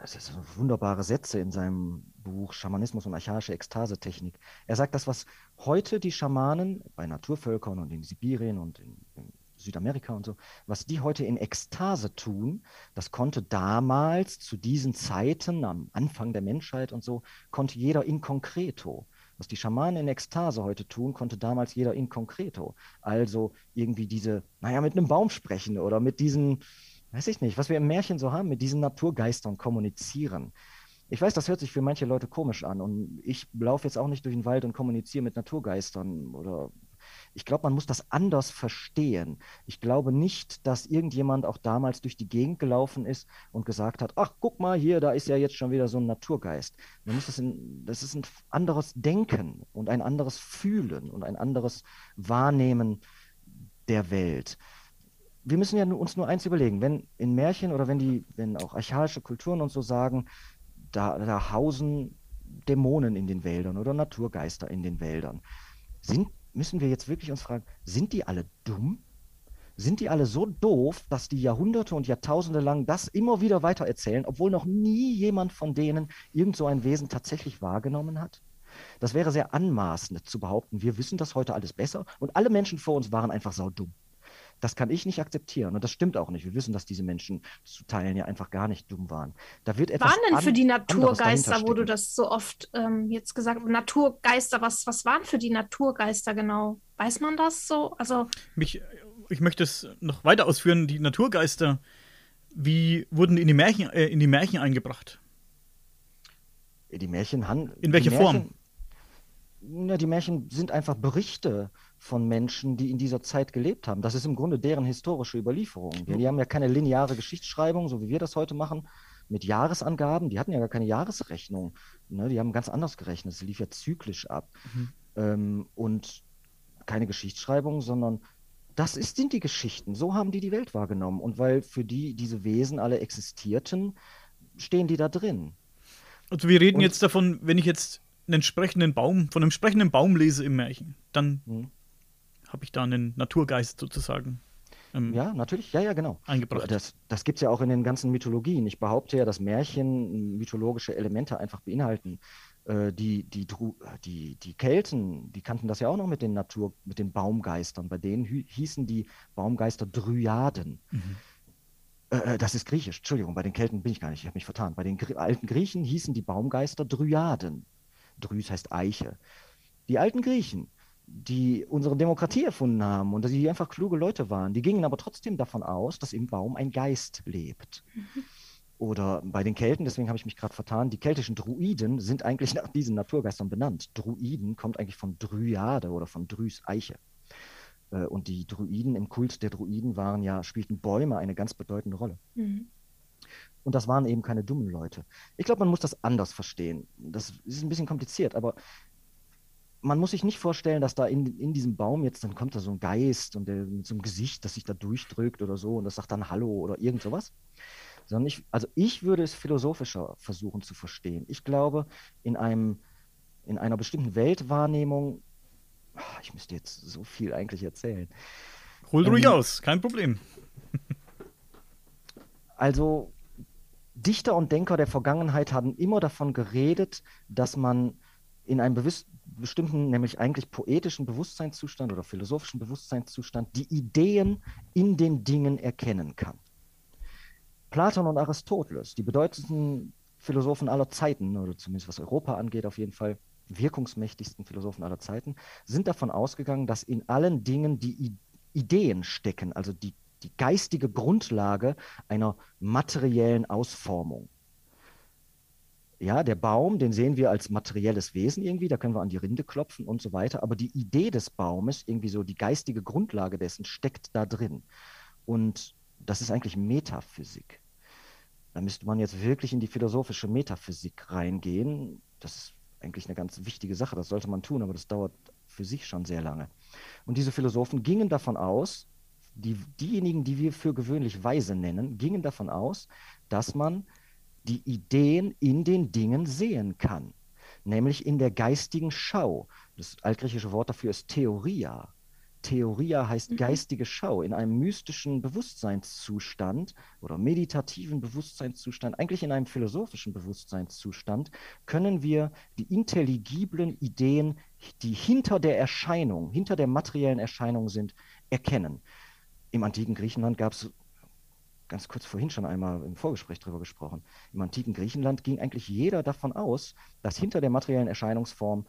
das sind so wunderbare Sätze in seinem Buch Schamanismus und archaische Ekstasetechnik. Er sagt, das, was heute die Schamanen bei Naturvölkern und in Sibirien und in, in Südamerika und so, was die heute in Ekstase tun, das konnte damals zu diesen Zeiten, am Anfang der Menschheit und so, konnte jeder in concreto. Was die Schamanen in Ekstase heute tun, konnte damals jeder in concreto. Also irgendwie diese, naja, mit einem Baum sprechen oder mit diesen, weiß ich nicht, was wir im Märchen so haben, mit diesen Naturgeistern kommunizieren. Ich weiß, das hört sich für manche Leute komisch an und ich laufe jetzt auch nicht durch den Wald und kommuniziere mit Naturgeistern oder ich glaube, man muss das anders verstehen. Ich glaube nicht, dass irgendjemand auch damals durch die Gegend gelaufen ist und gesagt hat, ach, guck mal hier, da ist ja jetzt schon wieder so ein Naturgeist. Man muss das, in, das ist ein anderes Denken und ein anderes Fühlen und ein anderes Wahrnehmen der Welt. Wir müssen ja uns nur eins überlegen, wenn in Märchen oder wenn die, wenn auch archaische Kulturen und so sagen, da, da hausen Dämonen in den Wäldern oder Naturgeister in den Wäldern. Sind müssen wir jetzt wirklich uns fragen, sind die alle dumm? Sind die alle so doof, dass die Jahrhunderte und Jahrtausende lang das immer wieder weitererzählen, obwohl noch nie jemand von denen irgend so ein Wesen tatsächlich wahrgenommen hat? Das wäre sehr anmaßend zu behaupten, wir wissen das heute alles besser und alle Menschen vor uns waren einfach saudumm. Das kann ich nicht akzeptieren und das stimmt auch nicht. Wir wissen, dass diese Menschen zu Teilen ja einfach gar nicht dumm waren. Da wird etwas waren denn für die Naturgeister, wo du das so oft ähm, jetzt gesagt hast, Naturgeister, was, was waren für die Naturgeister genau? Weiß man das so? Also Mich, ich möchte es noch weiter ausführen. Die Naturgeister, wie wurden die in die Märchen, äh, in die Märchen eingebracht? Die Märchen haben. In welcher Form? Na, die Märchen sind einfach Berichte von Menschen, die in dieser Zeit gelebt haben. Das ist im Grunde deren historische Überlieferung. Die haben ja keine lineare Geschichtsschreibung, so wie wir das heute machen, mit Jahresangaben. Die hatten ja gar keine Jahresrechnung. Ne? Die haben ganz anders gerechnet. Es lief ja zyklisch ab. Mhm. Ähm, und keine Geschichtsschreibung, sondern das ist, sind die Geschichten. So haben die die Welt wahrgenommen. Und weil für die diese Wesen alle existierten, stehen die da drin. Also wir reden und, jetzt davon, wenn ich jetzt einen entsprechenden Baum, von einem entsprechenden Baum lese im Märchen, dann mhm habe ich da einen Naturgeist sozusagen. Ähm, ja, natürlich, ja, ja, genau. Eingebracht. Das, das gibt es ja auch in den ganzen Mythologien. Ich behaupte ja, dass Märchen mythologische Elemente einfach beinhalten. Äh, die, die, die, die Kelten, die kannten das ja auch noch mit den Natur, mit den Baumgeistern. Bei denen hießen die Baumgeister Dryaden. Mhm. Äh, äh, das ist griechisch, Entschuldigung, bei den Kelten bin ich gar nicht, ich habe mich vertan. Bei den Gr alten Griechen hießen die Baumgeister Dryaden. Drys heißt Eiche. Die alten Griechen, die unsere Demokratie erfunden haben und die einfach kluge Leute waren. Die gingen aber trotzdem davon aus, dass im Baum ein Geist lebt. Mhm. Oder bei den Kelten, deswegen habe ich mich gerade vertan, die keltischen Druiden sind eigentlich nach diesen Naturgeistern benannt. Druiden kommt eigentlich von Dryade oder von Drys Eiche. Äh, und die Druiden im Kult der Druiden waren ja, spielten Bäume eine ganz bedeutende Rolle. Mhm. Und das waren eben keine dummen Leute. Ich glaube, man muss das anders verstehen. Das ist ein bisschen kompliziert, aber man muss sich nicht vorstellen, dass da in, in diesem Baum jetzt, dann kommt da so ein Geist und der mit so einem Gesicht, das sich da durchdrückt oder so und das sagt dann Hallo oder irgend sowas. Sondern ich, also ich würde es philosophischer versuchen zu verstehen. Ich glaube, in einem, in einer bestimmten Weltwahrnehmung Ah, ich müsste jetzt so viel eigentlich erzählen. Hol ruhig ähm, aus, kein Problem. Also, Dichter und Denker der Vergangenheit haben immer davon geredet, dass man in einem bestimmten, nämlich eigentlich poetischen Bewusstseinszustand oder philosophischen Bewusstseinszustand die Ideen in den Dingen erkennen kann. Platon und Aristoteles, die bedeutendsten Philosophen aller Zeiten, oder zumindest was Europa angeht, auf jeden Fall wirkungsmächtigsten Philosophen aller Zeiten, sind davon ausgegangen, dass in allen Dingen die Ideen stecken, also die, die geistige Grundlage einer materiellen Ausformung. Ja, der Baum, den sehen wir als materielles Wesen irgendwie, da können wir an die Rinde klopfen und so weiter, aber die Idee des Baumes, irgendwie so die geistige Grundlage dessen, steckt da drin. Und das ist eigentlich Metaphysik. Da müsste man jetzt wirklich in die philosophische Metaphysik reingehen. Das ist eigentlich eine ganz wichtige Sache, das sollte man tun, aber das dauert für sich schon sehr lange. Und diese Philosophen gingen davon aus, die, diejenigen, die wir für gewöhnlich weise nennen, gingen davon aus, dass man die Ideen in den Dingen sehen kann, nämlich in der geistigen Schau. Das altgriechische Wort dafür ist Theoria. Theoria heißt mhm. geistige Schau. In einem mystischen Bewusstseinszustand oder meditativen Bewusstseinszustand, eigentlich in einem philosophischen Bewusstseinszustand, können wir die intelligiblen Ideen, die hinter der Erscheinung, hinter der materiellen Erscheinung sind, erkennen. Im antiken Griechenland gab es ganz kurz vorhin schon einmal im Vorgespräch darüber gesprochen. Im antiken Griechenland ging eigentlich jeder davon aus, dass hinter der materiellen Erscheinungsform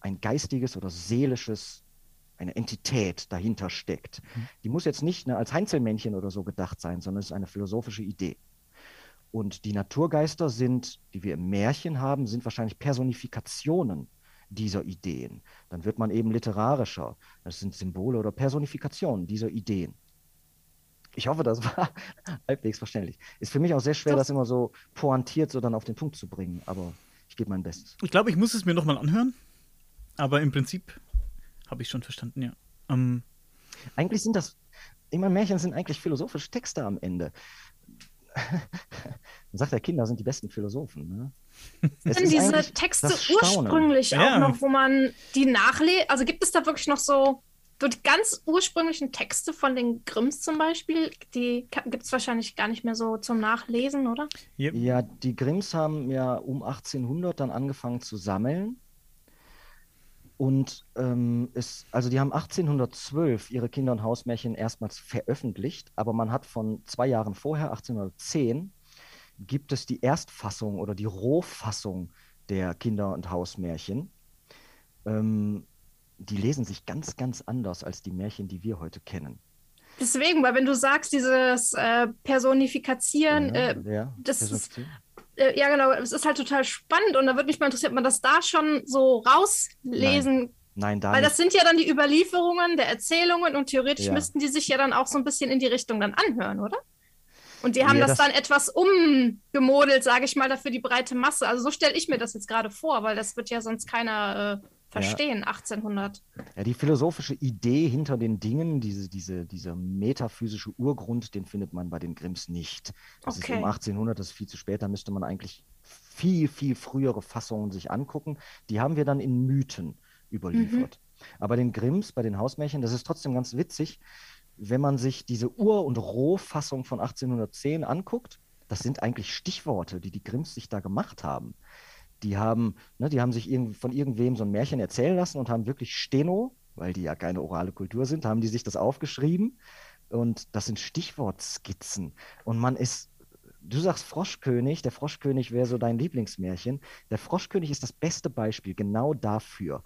ein geistiges oder seelisches, eine Entität dahinter steckt. Mhm. Die muss jetzt nicht ne, als Heinzelmännchen oder so gedacht sein, sondern es ist eine philosophische Idee. Und die Naturgeister sind, die wir im Märchen haben, sind wahrscheinlich Personifikationen dieser Ideen. Dann wird man eben literarischer. Das sind Symbole oder Personifikationen dieser Ideen. Ich hoffe, das war halbwegs verständlich. Ist für mich auch sehr schwer, das, das immer so pointiert so dann auf den Punkt zu bringen, aber ich gebe mein Bestes. Ich glaube, ich muss es mir nochmal anhören, aber im Prinzip habe ich schon verstanden, ja. Ähm, eigentlich sind das, ich meine, Märchen sind eigentlich philosophische Texte am Ende. Man sagt ja, Kinder sind die besten Philosophen. Ne? Sind diese Texte ursprünglich auch ja. noch, wo man die nachlesen? Also gibt es da wirklich noch so so die ganz ursprünglichen Texte von den Grimms zum Beispiel, die gibt es wahrscheinlich gar nicht mehr so zum Nachlesen, oder? Yep. Ja, die Grimms haben ja um 1800 dann angefangen zu sammeln. Und ähm, es, also die haben 1812 ihre Kinder- und Hausmärchen erstmals veröffentlicht, aber man hat von zwei Jahren vorher, 1810, gibt es die Erstfassung oder die Rohfassung der Kinder- und Hausmärchen. Ähm, die lesen sich ganz, ganz anders als die Märchen, die wir heute kennen. Deswegen, weil wenn du sagst, dieses äh, Personifizieren, ja, äh, ja, das ist, äh, ja genau, es ist halt total spannend und da würde mich mal interessieren, ob man das da schon so rauslesen Nein. Nein, da Weil das sind ja dann die Überlieferungen der Erzählungen und theoretisch ja. müssten die sich ja dann auch so ein bisschen in die Richtung dann anhören, oder? Und die haben das, das, dann etwas umgemodelt, sage ich mal, dafür die breite Masse. Also so stelle ich mir das jetzt gerade vor, weil das wird ja sonst keiner äh, verstehen, ja. 1800. Ja, die philosophische Idee hinter den Dingen, diese, diese, dieser metaphysische Urgrund, den findet man bei den Grimms nicht. Das okay. ist um 1800, das ist viel zu spät, da müsste man eigentlich viel, viel frühere Fassungen sich angucken. Die haben wir dann in Mythen überliefert. Mhm. Aber den Grimms, bei den Hausmärchen, das ist trotzdem ganz witzig, wenn man sich diese Ur- und Rohfassung von 1810 anguckt, das sind eigentlich Stichworte, die die Grimms sich da gemacht haben die haben, ne, die haben sich von irgendwem so ein Märchen erzählen lassen und haben wirklich Steno, weil die ja keine orale Kultur sind, haben die sich das aufgeschrieben. Und das sind Stichwortskizzen. Und man ist, du sagst Froschkönig, der Froschkönig wäre so dein Lieblingsmärchen. Der Froschkönig ist das beste Beispiel genau dafür.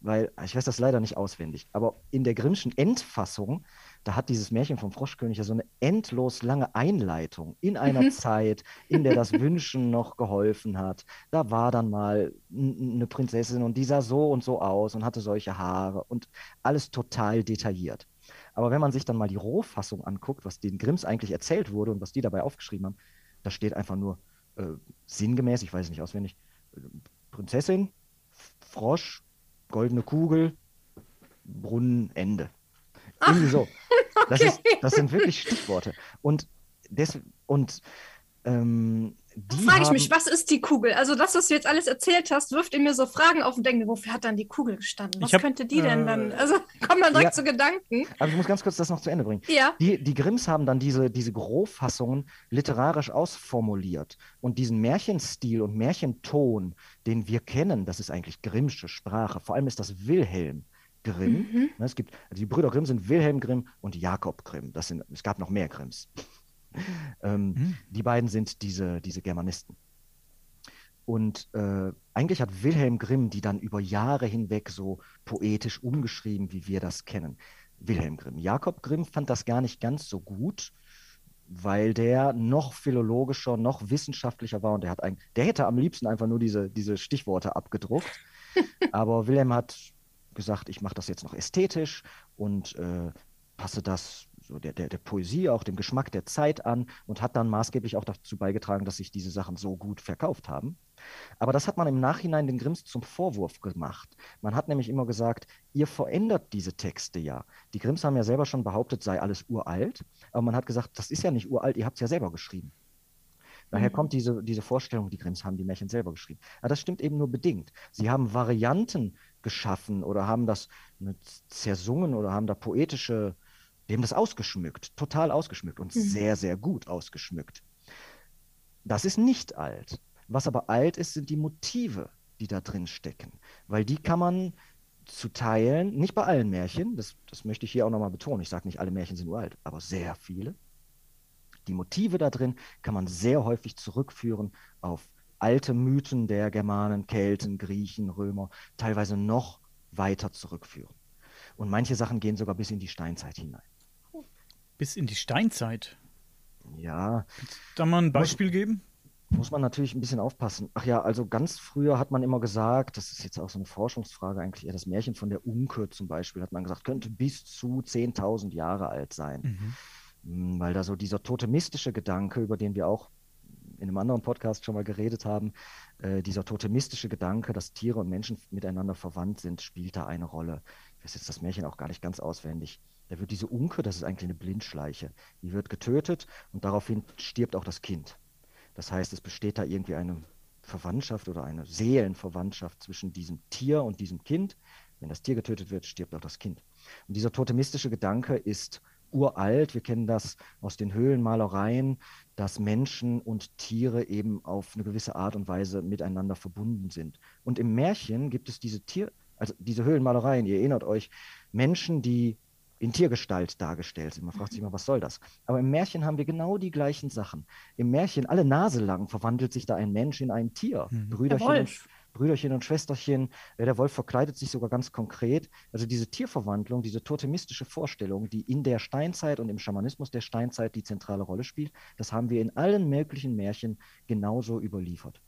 Weil, ich weiß das leider nicht auswendig, aber in der Grimmschen Endfassung da hat dieses Märchen vom Froschkönig ja so eine endlos lange Einleitung in einer mhm. Zeit, in der das Wünschen noch geholfen hat. Da war dann mal eine Prinzessin und die sah so und so aus und hatte solche Haare und alles total detailliert. Aber wenn man sich dann mal die Rohfassung anguckt, was den Grimms eigentlich erzählt wurde und was die dabei aufgeschrieben haben, da steht einfach nur äh, sinngemäß, ich weiß es nicht auswendig, Prinzessin, Frosch, goldene Kugel, Brunnen, Ende. Irgendwie so. Das, okay. ist, das sind wirklich Stichworte. Und, des, und ähm, die Frage ich mich, was ist die Kugel? Also das, was du jetzt alles erzählt hast, wirft in mir so Fragen auf und denke, wofür hat dann die Kugel gestanden? Was hab, könnte die denn äh, dann? Also kommen dann direkt Ja. zu Gedanken. Aber ich muss ganz kurz das noch zu Ende bringen. Ja. Die, die Grimms haben dann diese, diese Grobfassungen literarisch ausformuliert. Und diesen Märchenstil und Märchenton, den wir kennen, das ist eigentlich Grimmsche Sprache. Vor allem ist das Wilhelm Grimm. Mhm. Ne, Es gibt, also die Brüder Grimm sind Wilhelm Grimm und Jakob Grimm. Das sind, es gab noch mehr Grimms. ähm, Mhm. Die beiden sind diese, diese Germanisten. Und äh, eigentlich hat Wilhelm Grimm die dann über Jahre hinweg so poetisch umgeschrieben, wie wir das kennen. Wilhelm Grimm. Jakob Grimm fand das gar nicht ganz so gut, weil der noch philologischer, noch wissenschaftlicher war und der hat ein, der hätte am liebsten einfach nur diese, diese Stichworte abgedruckt. Aber Wilhelm hat gesagt, ich mache das jetzt noch ästhetisch und äh, passe das so der, der, der Poesie, auch dem Geschmack der Zeit an und hat dann maßgeblich auch dazu beigetragen, dass sich diese Sachen so gut verkauft haben. Aber das hat man im Nachhinein den Grimms zum Vorwurf gemacht. Man hat nämlich immer gesagt, ihr verändert diese Texte ja. Die Grimms haben ja selber schon behauptet, sei alles uralt, aber man hat gesagt, das ist ja nicht uralt, ihr habt es ja selber geschrieben. Daher Mhm. kommt diese, diese Vorstellung, die Grimms haben die Märchen selber geschrieben. Aber das stimmt eben nur bedingt. Sie haben Varianten geschaffen oder haben das zersungen oder haben da poetische, die haben das ausgeschmückt, total ausgeschmückt und Mhm. sehr, sehr gut ausgeschmückt. Das ist nicht alt. Was aber alt ist, sind die Motive, die da drin stecken. Weil die kann man zu teilen, nicht bei allen Märchen, das, das möchte ich hier auch nochmal betonen. Ich sage nicht, alle Märchen sind uralt, aber sehr viele. Die Motive da drin kann man sehr häufig zurückführen auf alte Mythen der Germanen, Kelten, Griechen, Römer, teilweise noch weiter zurückführen. Und manche Sachen gehen sogar bis in die Steinzeit hinein. Bis in die Steinzeit. Ja, Da mal ein Beispiel geben? muss man natürlich ein bisschen aufpassen. Ach ja, also ganz früher hat man immer gesagt, das ist jetzt auch so eine Forschungsfrage eigentlich, das Märchen von der Unke zum Beispiel, hat man gesagt, könnte bis zu 10.000 Jahre alt sein. Mhm. Mm, Weil da so dieser totemistische Gedanke, über den wir auch in einem anderen Podcast schon mal geredet haben, äh, dieser totemistische Gedanke, dass Tiere und Menschen miteinander verwandt sind, spielt da eine Rolle. Ich weiß jetzt das Märchen auch gar nicht ganz auswendig. Da wird diese Unke, das ist eigentlich eine Blindschleiche, die wird getötet und daraufhin stirbt auch das Kind. Das heißt, es besteht da irgendwie eine Verwandtschaft oder eine Seelenverwandtschaft zwischen diesem Tier und diesem Kind. Wenn das Tier getötet wird, stirbt auch das Kind. Und dieser totemistische Gedanke ist uralt. Wir kennen das aus den Höhlenmalereien, dass Menschen und Tiere eben auf eine gewisse Art und Weise miteinander verbunden sind. Und im Märchen gibt es diese Tier, also diese Höhlenmalereien, ihr erinnert euch, Menschen, die in Tiergestalt dargestellt sind. Man fragt sich immer, was soll das? Aber im Märchen haben wir genau die gleichen Sachen. Im Märchen, alle Nase lang, verwandelt sich da ein Mensch in ein Tier. Mhm. Der Brüderchen und. Brüderchen und Schwesterchen. Ja, Der Wolf verkleidet sich sogar ganz konkret. Also diese Tierverwandlung, diese totemistische Vorstellung, die in der Steinzeit und im Schamanismus der Steinzeit die zentrale Rolle spielt, das haben wir in allen möglichen Märchen genauso überliefert.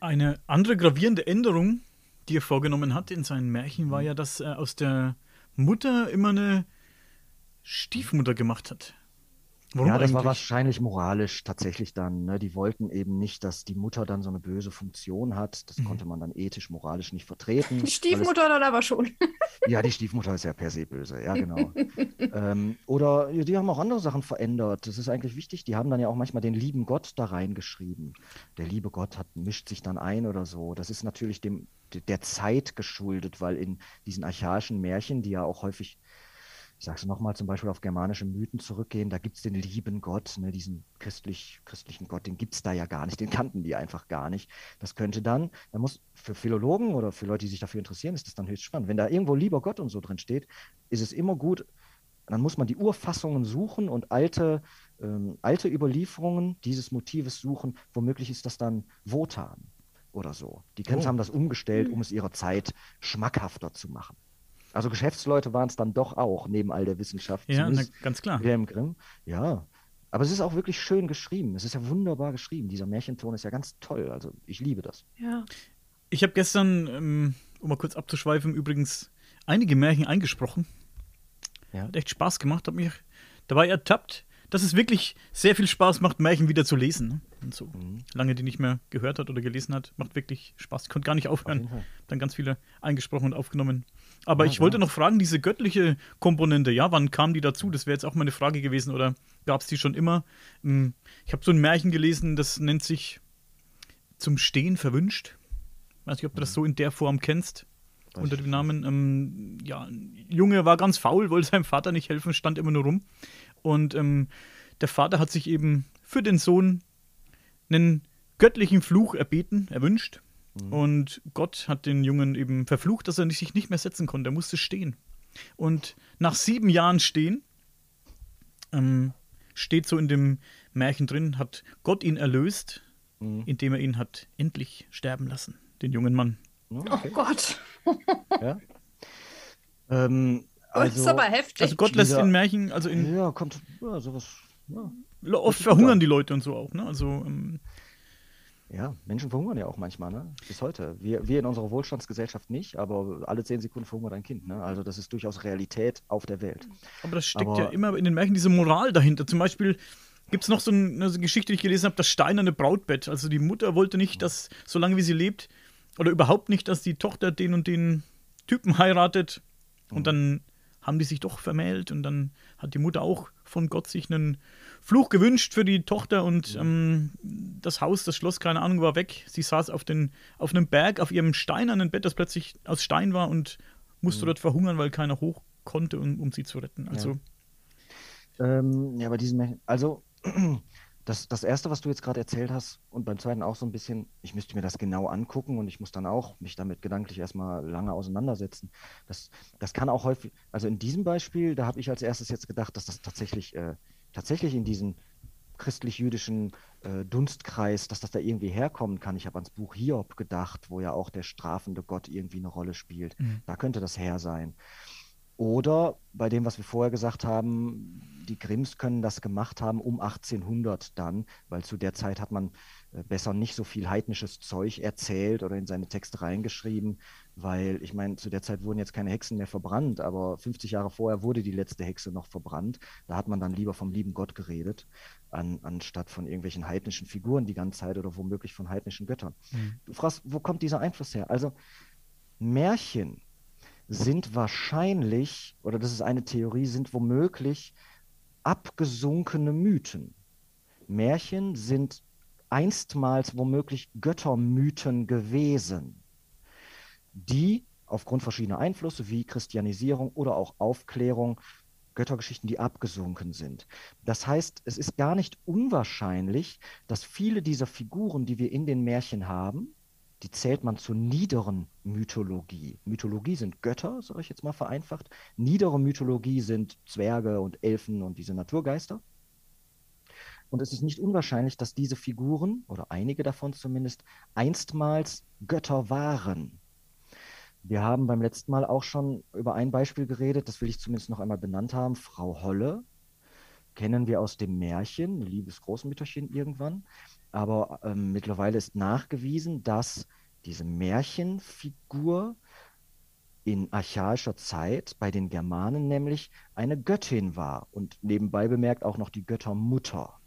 Eine andere gravierende Änderung, die er vorgenommen hat in seinen Märchen, war ja, dass er aus der Mutter immer eine Stiefmutter gemacht hat. Warum ja, das eigentlich? war wahrscheinlich moralisch tatsächlich dann. Ne? Die wollten eben nicht, dass die Mutter dann so eine böse Funktion hat. Das Mhm. konnte man dann ethisch, moralisch nicht vertreten. Die weil es- Stiefmutter dann aber schon. Ja, die Stiefmutter ist ja per se böse, ja, genau. ähm, oder ja, die haben auch andere Sachen verändert. Das ist eigentlich wichtig. Die haben dann ja auch manchmal den lieben Gott da reingeschrieben. Der liebe Gott hat, mischt sich dann ein oder so. Das ist natürlich dem, de- der Zeit geschuldet, weil in diesen archaischen Märchen, die ja auch häufig, ich sage es nochmal, zum Beispiel auf germanische Mythen zurückgehen, da gibt es den lieben Gott, ne, diesen christlich, christlichen Gott, den gibt es da ja gar nicht, den kannten die einfach gar nicht. Das könnte dann, da muss für Philologen oder für Leute, die sich dafür interessieren, ist das dann höchst spannend. Wenn da irgendwo lieber Gott und so drin steht, ist es immer gut, dann muss man die Urfassungen suchen und alte, ähm, alte Überlieferungen dieses Motives suchen. Womöglich ist das dann Wotan oder so. Die Grimms Oh. haben das umgestellt, um es ihrer Zeit schmackhafter zu machen. Also Geschäftsleute waren es dann doch auch, neben all der Wissenschaft. Ja, na, ganz klar. Wilhelm Grimm. Ja. Aber es ist auch wirklich schön geschrieben. Es ist ja wunderbar geschrieben. Dieser Märchenton ist ja ganz toll. Also ich liebe das. Ja. Ich habe gestern, ähm, um mal kurz abzuschweifen, übrigens einige Märchen eingesprochen. Ja. Hat echt Spaß gemacht, hat mich dabei ertappt, dass es wirklich sehr viel Spaß macht, Märchen wieder zu lesen. Ne? Und so Mhm. lange die nicht mehr gehört hat oder gelesen hat, macht wirklich Spaß. Ich konnte gar nicht Auf aufhören. Fall. Dann ganz viele eingesprochen und aufgenommen. Aber Ja, ich wollte genau. noch fragen, diese göttliche Komponente, ja, wann kam die dazu? Das wäre jetzt auch meine Frage gewesen, oder gab es die schon immer? Hm, Ich habe so ein Märchen gelesen, das nennt sich Zum Stehen verwünscht. Weiß nicht, ob du das so in der Form kennst. Weiß unter ich dem Namen, ähm, ja, ein Junge war ganz faul, wollte seinem Vater nicht helfen, stand immer nur rum. Und ähm, der Vater hat sich eben für den Sohn einen göttlichen Fluch erbeten, erwünscht. Und Gott hat den Jungen eben verflucht, dass er sich nicht mehr setzen konnte. Er musste stehen. Und nach sieben Jahren Stehen, ähm, steht so in dem Märchen drin, hat Gott ihn erlöst, Mhm. indem er ihn hat endlich sterben lassen, den jungen Mann. Ja, Oh okay. Gott. ja. ähm, das ist also, aber heftig. Also Gott lässt in Märchen, also in, ja, kommt, ja, sowas, ja. oft verhungern die Leute und so auch, ne? Also ähm, Ja, Menschen verhungern ja auch manchmal, ne? Bis heute. Wir, wir in unserer Wohlstandsgesellschaft nicht, aber alle zehn Sekunden verhungert ein Kind, ne? Also das ist durchaus Realität auf der Welt. Aber das steckt Aber- ja immer in den Märchen diese Moral dahinter. Zum Beispiel gibt es noch so ein- eine Geschichte, die ich gelesen habe, das steinerne Brautbett. Also die Mutter wollte nicht, dass, solange wie sie lebt, oder überhaupt nicht, dass die Tochter den und den Typen heiratet. Und dann haben die sich doch vermählt und dann hat die Mutter auch von Gott sich einen Fluch gewünscht für die Tochter und ähm, das Haus, das Schloss, keine Ahnung, war weg. Sie saß auf, den, auf einem Berg, auf ihrem steinernen Bett, das plötzlich aus Stein war und musste dort verhungern, weil keiner hoch konnte, um, um sie zu retten. Also Ähm, ja, bei diesem Märchen, also das, das erste, was du jetzt gerade erzählt hast und beim zweiten auch so ein bisschen, ich müsste mir das genau angucken und ich muss dann auch mich damit gedanklich erstmal lange auseinandersetzen. Das, das kann auch häufig, also in diesem Beispiel, da habe ich als erstes jetzt gedacht, dass das tatsächlich, äh, tatsächlich in diesen christlich-jüdischen äh, Dunstkreis, dass das da irgendwie herkommen kann. Ich habe ans Buch Hiob gedacht, wo ja auch der strafende Gott irgendwie eine Rolle spielt. Mhm. Da könnte das her sein. Oder bei dem, was wir vorher gesagt haben, die Grimms können das gemacht haben um 1800 dann, weil zu der Zeit hat man äh, besser nicht so viel heidnisches Zeug erzählt oder in seine Texte reingeschrieben, weil ich meine, zu der Zeit wurden jetzt keine Hexen mehr verbrannt, aber 50 Jahre vorher wurde die letzte Hexe noch verbrannt. Da hat man dann lieber vom lieben Gott geredet, an, anstatt von irgendwelchen heidnischen Figuren die ganze Zeit oder womöglich von heidnischen Göttern. Du fragst, wo kommt dieser Einfluss her? Also Märchen sind wahrscheinlich, oder das ist eine Theorie, sind womöglich abgesunkene Mythen. Märchen sind einstmals womöglich Göttermythen gewesen, die aufgrund verschiedener Einflüsse wie Christianisierung oder auch Aufklärung, Göttergeschichten, die abgesunken sind. Das heißt, es ist gar nicht unwahrscheinlich, dass viele dieser Figuren, die wir in den Märchen haben, die zählt man zur niederen Mythologie. Mythologie sind Götter, sage ich jetzt mal vereinfacht. Niedere Mythologie sind Zwerge und Elfen und diese Naturgeister. Und es ist nicht unwahrscheinlich, dass diese Figuren, oder einige davon zumindest, einstmals Götter waren. Wir haben beim letzten Mal auch schon über ein Beispiel geredet, das will ich zumindest noch einmal benannt haben. Frau Holle kennen wir aus dem Märchen, liebes Großmütterchen irgendwann. Aber ähm, mittlerweile ist nachgewiesen, dass diese Märchenfigur in archaischer Zeit bei den Germanen nämlich eine Göttin war und nebenbei bemerkt auch noch die Göttermutter.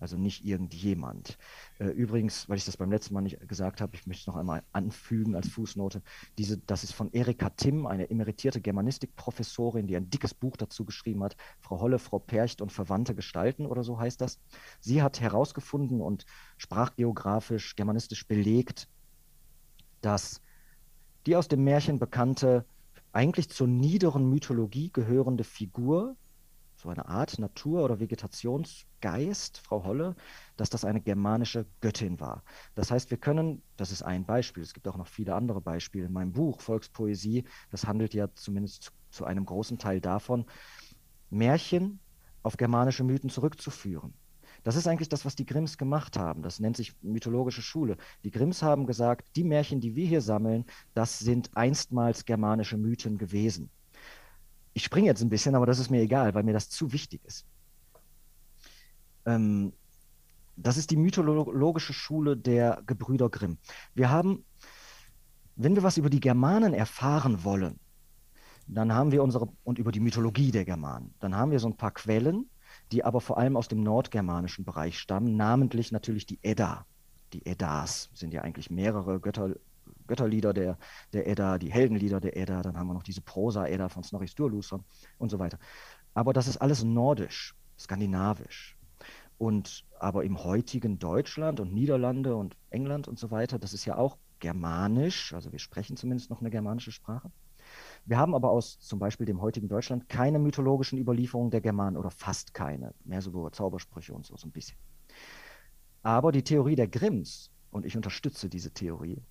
Also nicht irgendjemand. Äh, übrigens, weil ich das beim letzten Mal nicht gesagt habe, ich möchte es noch einmal anfügen als Fußnote. Diese, das ist von Erika Timm, eine emeritierte Germanistikprofessorin, die ein dickes Buch dazu geschrieben hat. Frau Holle, Frau Percht und verwandte Gestalten oder so heißt das. Sie hat herausgefunden und sprachgeografisch, germanistisch belegt, dass die aus dem Märchen bekannte, eigentlich zur niederen Mythologie gehörende Figur, so eine Art Natur- oder Vegetationsgeist, Frau Holle, dass das eine germanische Göttin war. Das heißt, wir können, das ist ein Beispiel, es gibt auch noch viele andere Beispiele in meinem Buch Volkspoesie, das handelt ja zumindest zu, einem großen Teil davon, Märchen auf germanische Mythen zurückzuführen. Das ist eigentlich das, was die Grimms gemacht haben. Das nennt sich mythologische Schule. Die Grimms haben gesagt, die Märchen, die wir hier sammeln, das sind einstmals germanische Mythen gewesen. Ich springe jetzt ein bisschen, aber das ist mir egal, weil mir das zu wichtig ist. Ähm, das ist die mythologische Schule der Gebrüder Grimm. Wir haben, wenn wir was über die Germanen erfahren wollen, dann haben wir unsere, und über die Mythologie der Germanen, dann haben wir so ein paar Quellen, die aber vor allem aus dem nordgermanischen Bereich stammen, namentlich natürlich die Edda. Die Eddas sind ja eigentlich mehrere Götter, Götterlieder der, der Edda, die Heldenlieder der Edda, dann haben wir noch diese Prosa-Edda von Snorri Sturluson und so weiter. Aber das ist alles nordisch, skandinavisch. Und aber im heutigen Deutschland und Niederlande und England und so weiter, das ist ja auch germanisch, also wir sprechen zumindest noch eine germanische Sprache. Wir haben aber aus zum Beispiel dem heutigen Deutschland keine mythologischen Überlieferungen der Germanen oder fast keine, mehr so Zaubersprüche und so, so ein bisschen. Aber die Theorie der Grimms, und ich unterstütze diese Theorie,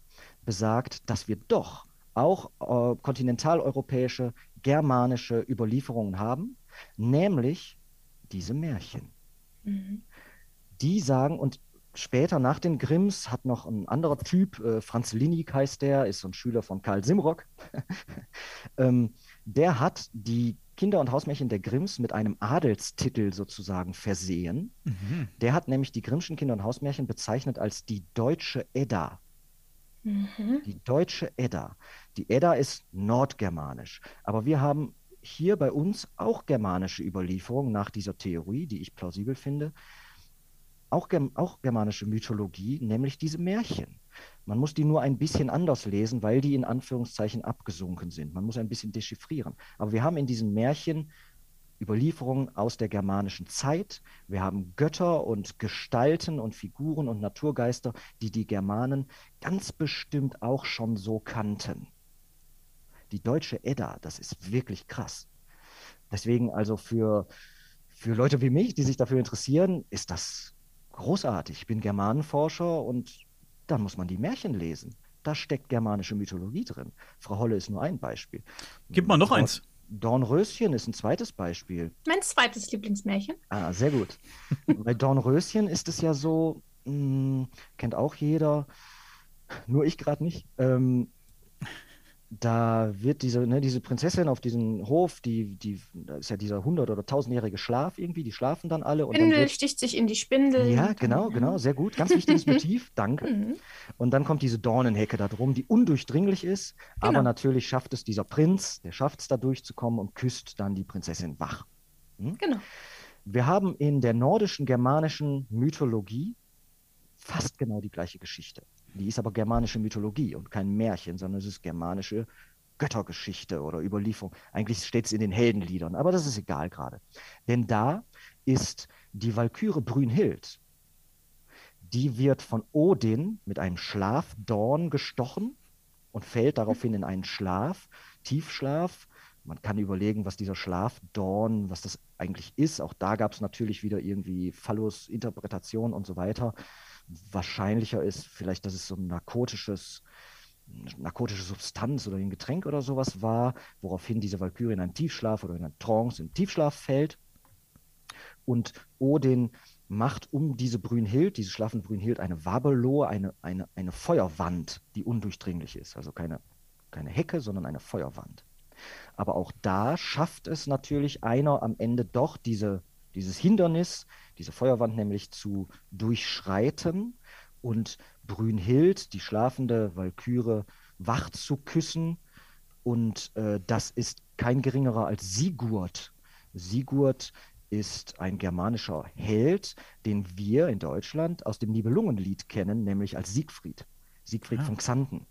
besagt, dass wir doch auch äh, kontinentaleuropäische, germanische Überlieferungen haben, nämlich diese Märchen. Mhm. Die sagen, und später nach den Grimms hat noch ein anderer Typ, äh, Franz Linnig heißt der, ist so ein Schüler von Karl Simrock, ähm, der hat die Kinder- und Hausmärchen der Grimms mit einem Adelstitel sozusagen versehen. Mhm. Der hat nämlich die Grimmschen Kinder- und Hausmärchen bezeichnet als die deutsche Edda. Mhm. Die deutsche Edda. Die Edda ist nordgermanisch, aber wir haben hier bei uns auch germanische Überlieferungen nach dieser Theorie, die ich plausibel finde, auch, auch germanische Mythologie, nämlich diese Märchen. Man muss die nur ein bisschen anders lesen, weil die in Anführungszeichen abgesunken sind. Man muss ein bisschen dechiffrieren. Aber wir haben in diesen Märchen Überlieferungen aus der germanischen Zeit. Wir haben Götter und Gestalten und Figuren und Naturgeister, die die Germanen ganz bestimmt auch schon so kannten. Die deutsche Edda, das ist wirklich krass. Deswegen also für, für Leute wie mich, die sich dafür interessieren, ist das großartig. Ich bin Germanenforscher und dann muss man die Märchen lesen. Da steckt germanische Mythologie drin. Frau Holle ist nur ein Beispiel. Gib mal noch Dorn, eins. Dornröschen ist ein zweites Beispiel. Mein zweites Lieblingsmärchen. Ah, sehr gut. Bei Dornröschen ist es ja so, mh, hm, kennt auch jeder, nur ich gerade nicht. Ähm, da wird diese, ne, diese Prinzessin auf diesem Hof, die, die, da ist ja dieser hundert- oder tausendjährige Schlaf irgendwie, die schlafen dann alle. Und Spindel wird, sticht sich in die Spindel. Ja, genau, genau, sehr gut. Ganz wichtiges Motiv, danke. Mhm. Und dann kommt diese Dornenhecke da drum, die undurchdringlich ist, genau. aber natürlich schafft es dieser Prinz, der schafft es da durchzukommen und küsst dann die Prinzessin wach. Hm? Genau. Wir haben in der nordischen, germanischen Mythologie fast genau die gleiche Geschichte. Die ist aber germanische Mythologie und kein Märchen, sondern es ist germanische Göttergeschichte oder Überlieferung. Eigentlich steht es in den Heldenliedern, aber das ist egal gerade. Denn da ist die Walküre Brünnhild. Die wird von Odin mit einem Schlafdorn gestochen und fällt daraufhin in einen Schlaf, Tiefschlaf. Man kann überlegen, was dieser Schlafdorn, was das eigentlich ist. Auch da gab es natürlich wieder irgendwie Phallus-Interpretation und so weiter wahrscheinlicher ist vielleicht, dass es so ein narkotisches, narkotische Substanz oder ein Getränk oder sowas war, woraufhin diese Valkyrie in einen Tiefschlaf oder in einen Trance, in Tiefschlaf fällt. Und Odin macht um diese Brünnhild, diese schlafende Brünnhild, eine Wabbelohe, eine, eine, eine Feuerwand, die undurchdringlich ist. Also keine, keine Hecke, sondern eine Feuerwand. Aber auch da schafft es natürlich einer am Ende doch diese, dieses Hindernis, diese Feuerwand nämlich zu durchschreiten und Brünnhild, die schlafende Walküre, wach zu küssen. Und äh, das ist kein geringerer als Sigurd. Sigurd ist ein germanischer Held, den wir in Deutschland aus dem Nibelungenlied kennen, nämlich als Siegfried. Siegfried ah. von Xanten.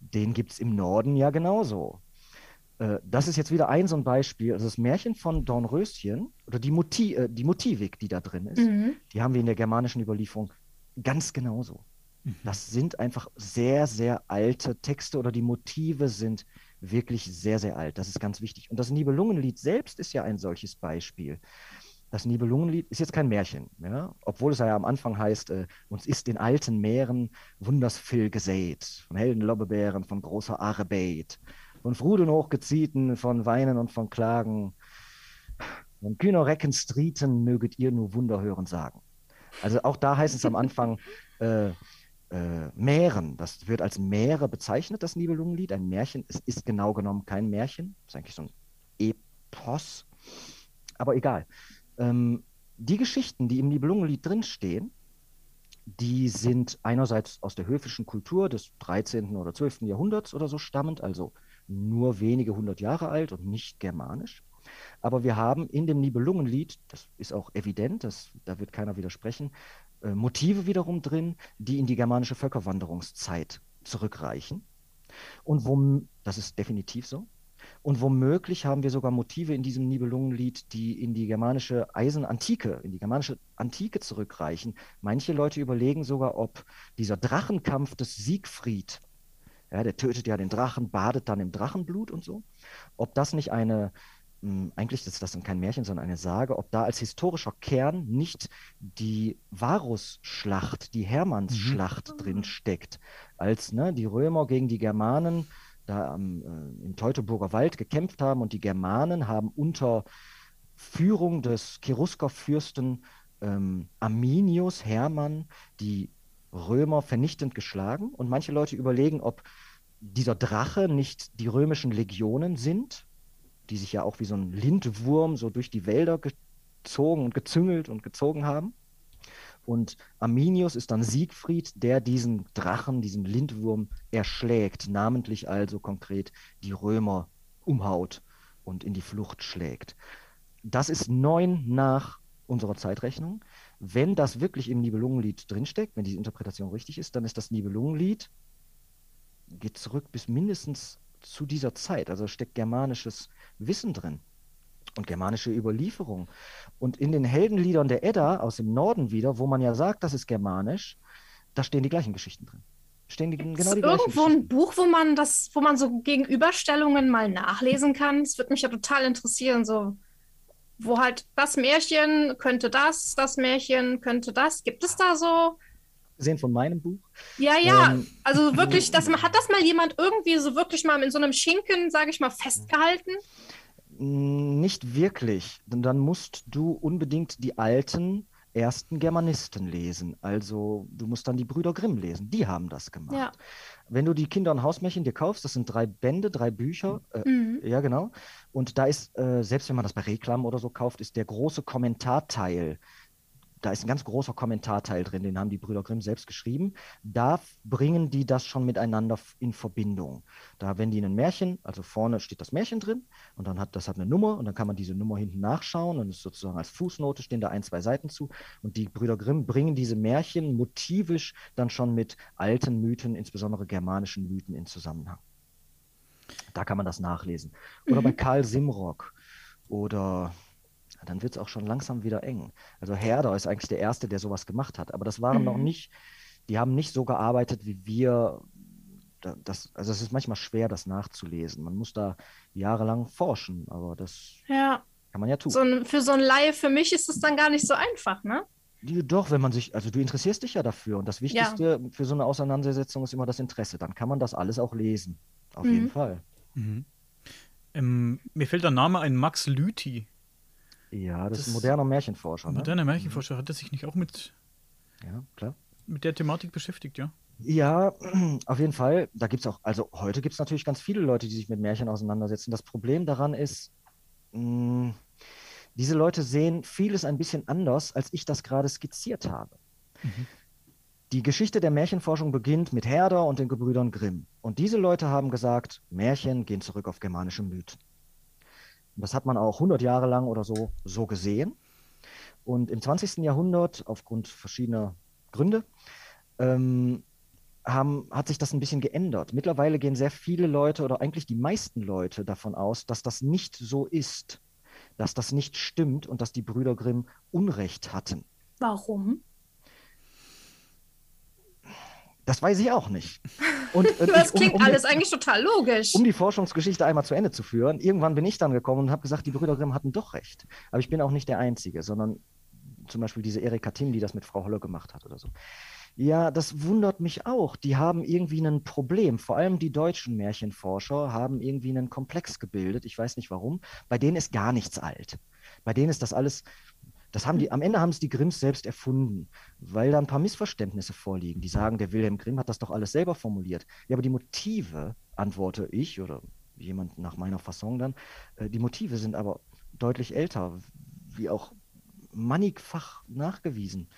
Den gibt es im Norden ja genauso. Äh, das ist jetzt wieder ein so ein Beispiel. Also das Märchen von Dornröschen oder die, Motiv, äh, die Motivik, die da drin ist, mhm. die haben wir in der germanischen Überlieferung ganz genauso. Mhm. Das sind einfach sehr, sehr alte Texte oder die Motive sind wirklich sehr, sehr alt. Das ist ganz wichtig. Und das Nibelungenlied selbst ist ja ein solches Beispiel. Das Nibelungenlied ist jetzt kein Märchen, ja? obwohl es ja am Anfang heißt, äh, uns ist in alten Meeren wundersvill gesät, von hellen Lobbebeeren, von großer Arbeit von Fruden hochgeziehten, von Weinen und von Klagen. Von kühner Recken Strieten möget ihr nur Wunder hören sagen. Also auch da heißt es am Anfang äh, äh, Mähren. Das wird als Mähre bezeichnet, das Nibelungenlied. Ein Märchen. Es ist genau genommen kein Märchen. Es ist eigentlich so ein Epos. Aber egal. Ähm, die Geschichten, die im Nibelungenlied drinstehen, die sind einerseits aus der höfischen Kultur des 13. oder 12. Jahrhunderts oder so stammend, also nur wenige hundert Jahre alt und nicht germanisch. Aber wir haben in dem Nibelungenlied, das ist auch evident, das, da wird keiner widersprechen, äh, Motive wiederum drin, die in die germanische Völkerwanderungszeit zurückreichen. Und wo, das ist definitiv so. Und womöglich haben wir sogar Motive in diesem Nibelungenlied, die in die germanische Eisenantike, in die germanische Antike zurückreichen. Manche Leute überlegen sogar, ob dieser Drachenkampf des Siegfried, ja, der tötet ja den Drachen, badet dann im Drachenblut und so, ob das nicht eine hm, eigentlich ist das dann kein Märchen, sondern eine Sage, ob da als historischer Kern nicht die Varusschlacht, die Hermannsschlacht mhm. drin steckt, als ne, die Römer gegen die Germanen da am, äh, im Teutoburger Wald gekämpft haben und die Germanen haben unter Führung des Cherusker-Fürsten ähm, Arminius Hermann die Römer vernichtend geschlagen und manche Leute überlegen, ob dieser Drache nicht die römischen Legionen sind, die sich ja auch wie so ein Lindwurm so durch die Wälder gezogen und gezüngelt und gezogen haben. Und Arminius ist dann Siegfried, der diesen Drachen, diesen Lindwurm erschlägt, namentlich also konkret die Römer umhaut und in die Flucht schlägt. Das ist neun nach unserer Zeitrechnung. Wenn das wirklich im Nibelungenlied drinsteckt, wenn diese Interpretation richtig ist, dann ist das Nibelungenlied, geht zurück bis mindestens zu dieser Zeit. Also steckt germanisches Wissen drin und germanische Überlieferung. Und in den Heldenliedern der Edda aus dem Norden wieder, wo man ja sagt, das ist germanisch, da stehen die gleichen Geschichten drin. Stehen die, genau die irgendwo ein Buch, wo man das, wo man so Gegenüberstellungen mal nachlesen kann? Das würde mich ja total interessieren, so wo halt das Märchen könnte das, das Märchen könnte das. Gibt es da so? Gesehen von meinem Buch. Ja, ja. Ähm, also wirklich, das, hat das mal jemand irgendwie so wirklich mal in so einem Schinken, sage ich mal, festgehalten? Nicht wirklich. Denn dann musst du unbedingt die alten ersten Germanisten lesen. Also du musst dann die Brüder Grimm lesen. Die haben das gemacht. Ja. Wenn du die Kinder- und Hausmärchen dir kaufst, das sind drei Bände, drei Bücher. Äh, mhm. Ja, genau. Und da ist, äh, selbst wenn man das bei Reklam oder so kauft, ist der große Kommentarteil da ist ein ganz großer Kommentarteil drin, den haben die Brüder Grimm selbst geschrieben. Da bringen die das schon miteinander in Verbindung. Da, wenn die ein Märchen, also vorne steht das Märchen drin und dann hat das hat eine Nummer und dann kann man diese Nummer hinten nachschauen und ist sozusagen als Fußnote stehen da ein, zwei Seiten zu. Und die Brüder Grimm bringen diese Märchen motivisch dann schon mit alten Mythen, insbesondere germanischen Mythen, in Zusammenhang. Da kann man das nachlesen. Oder mhm. bei Karl Simrock oder dann wird es auch schon langsam wieder eng. Also Herder ist eigentlich der Erste, der sowas gemacht hat. Aber das waren mhm. noch nicht, die haben nicht so gearbeitet wie wir. Das, also es ist manchmal schwer, das nachzulesen. Man muss da jahrelang forschen, aber das ja. kann man ja tun. So ein, für so ein Laie, für mich ist es dann gar nicht so einfach, ne? Doch, wenn man sich, also du interessierst dich ja dafür und das Wichtigste ja. für so eine Auseinandersetzung ist immer das Interesse. Dann kann man das alles auch lesen. Auf mhm. jeden Fall. Mhm. Ähm, mir fällt der Name ein, Max Lüthi. Ja, das, das ist ein moderner Märchenforscher. Ne? Moderner Märchenforscher. Hat er sich nicht auch mit, ja, klar. mit der Thematik beschäftigt, ja? Ja, auf jeden Fall. Da gibt es auch, also heute gibt es natürlich ganz viele Leute, die sich mit Märchen auseinandersetzen. Das Problem daran ist, mh, diese Leute sehen vieles ein bisschen anders, als ich das gerade skizziert habe. Mhm. Die Geschichte der Märchenforschung beginnt mit Herder und den Gebrüdern Grimm. Und diese Leute haben gesagt, Märchen gehen zurück auf germanische Mythen. Und das hat man auch 100 Jahre lang oder so so gesehen. Und im 20. Jahrhundert, aufgrund verschiedener Gründe, ähm, haben, hat sich das ein bisschen geändert. Mittlerweile gehen sehr viele Leute oder eigentlich die meisten Leute davon aus, dass das nicht so ist, dass das nicht stimmt und dass die Brüder Grimm Unrecht hatten. Warum? Das weiß ich auch nicht. Und, und das klingt um, um alles eigentlich total logisch. Um die Forschungsgeschichte einmal zu Ende zu führen, irgendwann bin ich dann gekommen und habe gesagt, die Brüder Grimm hatten doch recht. Aber ich bin auch nicht der Einzige, sondern zum Beispiel diese Erika Tim, die das mit Frau Holle gemacht hat oder so. Ja, das wundert mich auch. Die haben irgendwie ein Problem. Vor allem die deutschen Märchenforscher haben irgendwie einen Komplex gebildet. Ich weiß nicht warum. Bei denen ist gar nichts alt. Bei denen ist das alles das haben die, am Ende haben es die Grimms selbst erfunden, weil da ein paar Missverständnisse vorliegen. Die sagen, der Wilhelm Grimm hat das doch alles selber formuliert. Ja, aber die Motive, antworte ich oder jemand nach meiner Fassung dann, äh, die Motive sind aber deutlich älter, wie auch mannigfach nachgewiesen.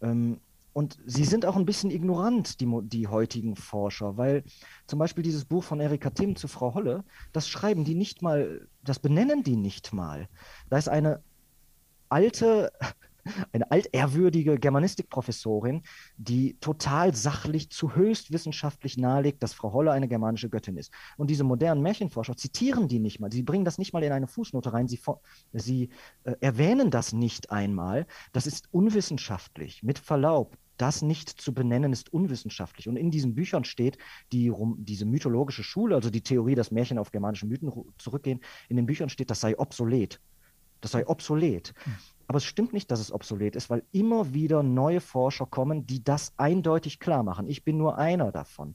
Ähm, und sie sind auch ein bisschen ignorant, die, die heutigen Forscher, weil zum Beispiel dieses Buch von Erika Timm zu Frau Holle, das schreiben die nicht mal, das benennen die nicht mal. Da ist eine alte, eine altehrwürdige Germanistikprofessorin, die total sachlich zu höchst wissenschaftlich nahelegt, dass Frau Holle eine germanische Göttin ist. Und diese modernen Märchenforscher zitieren die nicht mal. Sie bringen das nicht mal in eine Fußnote rein. Sie, sie äh, erwähnen das nicht einmal. Das ist unwissenschaftlich. Mit Verlaub, das nicht zu benennen, ist unwissenschaftlich. Und in diesen Büchern steht die, diese mythologische Schule, also die Theorie, dass Märchen auf germanische Mythen zurückgehen, in den Büchern steht, das sei obsolet. Das sei obsolet. Hm. Aber es stimmt nicht, dass es obsolet ist, weil immer wieder neue Forscher kommen, die das eindeutig klar machen. Ich bin nur einer davon.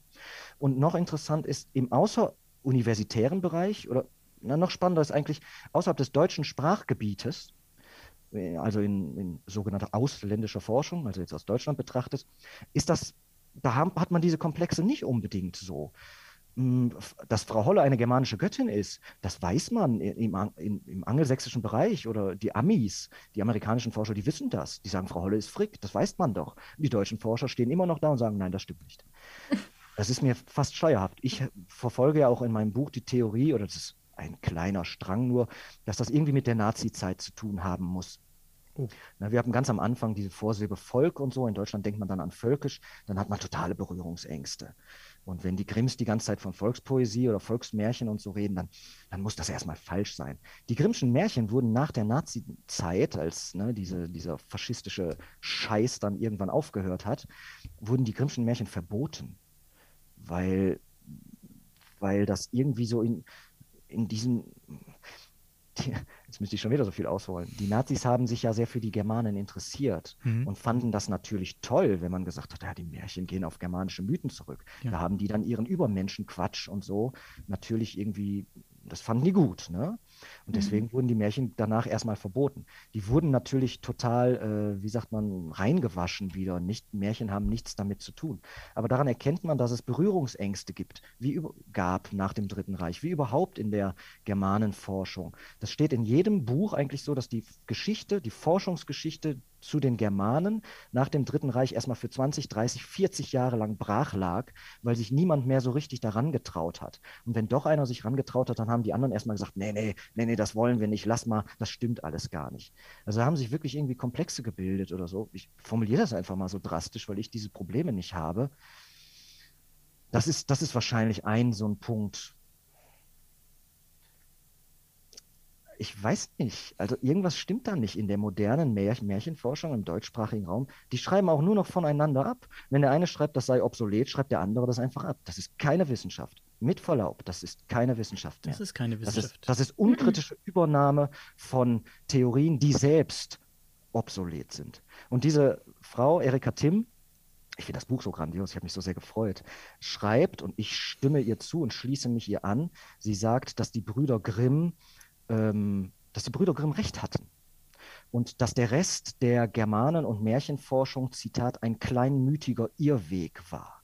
Und noch interessant ist, im außeruniversitären Bereich, oder na, noch spannender ist eigentlich, außerhalb des deutschen Sprachgebietes, äh, also in, in sogenannter ausländischer Forschung, also jetzt aus Deutschland betrachtet, ist das, da hat man diese Komplexe nicht unbedingt so. Hm, dass Frau Holle eine germanische Göttin ist, das weiß man im, im, im, angelsächsischen Bereich oder die Amis, die amerikanischen Forscher, die wissen das. Die sagen, Frau Holle ist Frick, das weiß man doch. Die deutschen Forscher stehen immer noch da und sagen, nein, das stimmt nicht. Das ist mir fast schleierhaft. Ich verfolge ja auch in meinem Buch die Theorie, oder das ist ein kleiner Strang nur, dass das irgendwie mit der Nazi-Zeit zu tun haben muss. Oh. Na, wir haben ganz am Anfang diese Vorsilbe Volk und so. In Deutschland denkt man dann an völkisch, dann hat man totale Berührungsängste. Und wenn die Grimms die ganze Zeit von Volkspoesie oder Volksmärchen und so reden, dann, dann muss das erstmal falsch sein. Die Grimmschen Märchen wurden nach der Nazi-Zeit, als ne, diese, dieser faschistische Scheiß dann irgendwann aufgehört hat, wurden die Grimmschen Märchen verboten, weil, weil das irgendwie so in, in diesem die, jetzt müsste ich schon wieder so viel ausholen. Die Nazis haben sich ja sehr für die Germanen interessiert mhm. und fanden das natürlich toll, wenn man gesagt hat, ja, die Märchen gehen auf germanische Mythen zurück. Ja. Da haben die dann ihren Übermenschenquatsch und so natürlich irgendwie das fanden die gut. Ne? Und mhm. deswegen mhm. wurden die Märchen danach erstmal verboten. Die wurden natürlich total, äh, wie sagt man, reingewaschen wieder. Nicht, Märchen haben nichts damit zu tun. Aber daran erkennt man, dass es Berührungsängste gibt, wie gab nach dem Dritten Reich, wie überhaupt in der Germanenforschung. Das steht in jedem Buch eigentlich so, dass die Geschichte, die Forschungsgeschichte zu den Germanen nach dem Dritten Reich erstmal für 20, 30, 40 Jahre lang brach lag, weil sich niemand mehr so richtig daran getraut hat. Und wenn doch einer sich rangetraut hat, dann haben die anderen erstmal gesagt, nee, nee, nee, nee, das wollen wir nicht, lass mal, das stimmt alles gar nicht. Also haben sich wirklich irgendwie Komplexe gebildet oder so. Ich formuliere das einfach mal so drastisch, weil ich diese Probleme nicht habe. Das ist, das ist wahrscheinlich ein so ein Punkt, ich weiß nicht. Also irgendwas stimmt da nicht in der modernen Mär Märchenforschung im deutschsprachigen Raum. Die schreiben auch nur noch voneinander ab. Wenn der eine schreibt, das sei obsolet, schreibt der andere das einfach ab. Das ist keine Wissenschaft. Mit Verlaub, das ist keine Wissenschaft. Mehr. Das ist keine Wissenschaft. Das ist, das ist unkritische Übernahme von Theorien, die selbst obsolet sind. Und diese Frau, Erika Timm, ich finde das Buch so grandios, ich habe mich so sehr gefreut, schreibt, und ich stimme ihr zu und schließe mich ihr an, sie sagt, dass die Brüder Grimm ähm, dass die Brüder Grimm recht hatten und dass der Rest der Germanen- und Märchenforschung, Zitat, ein kleinmütiger Irrweg war.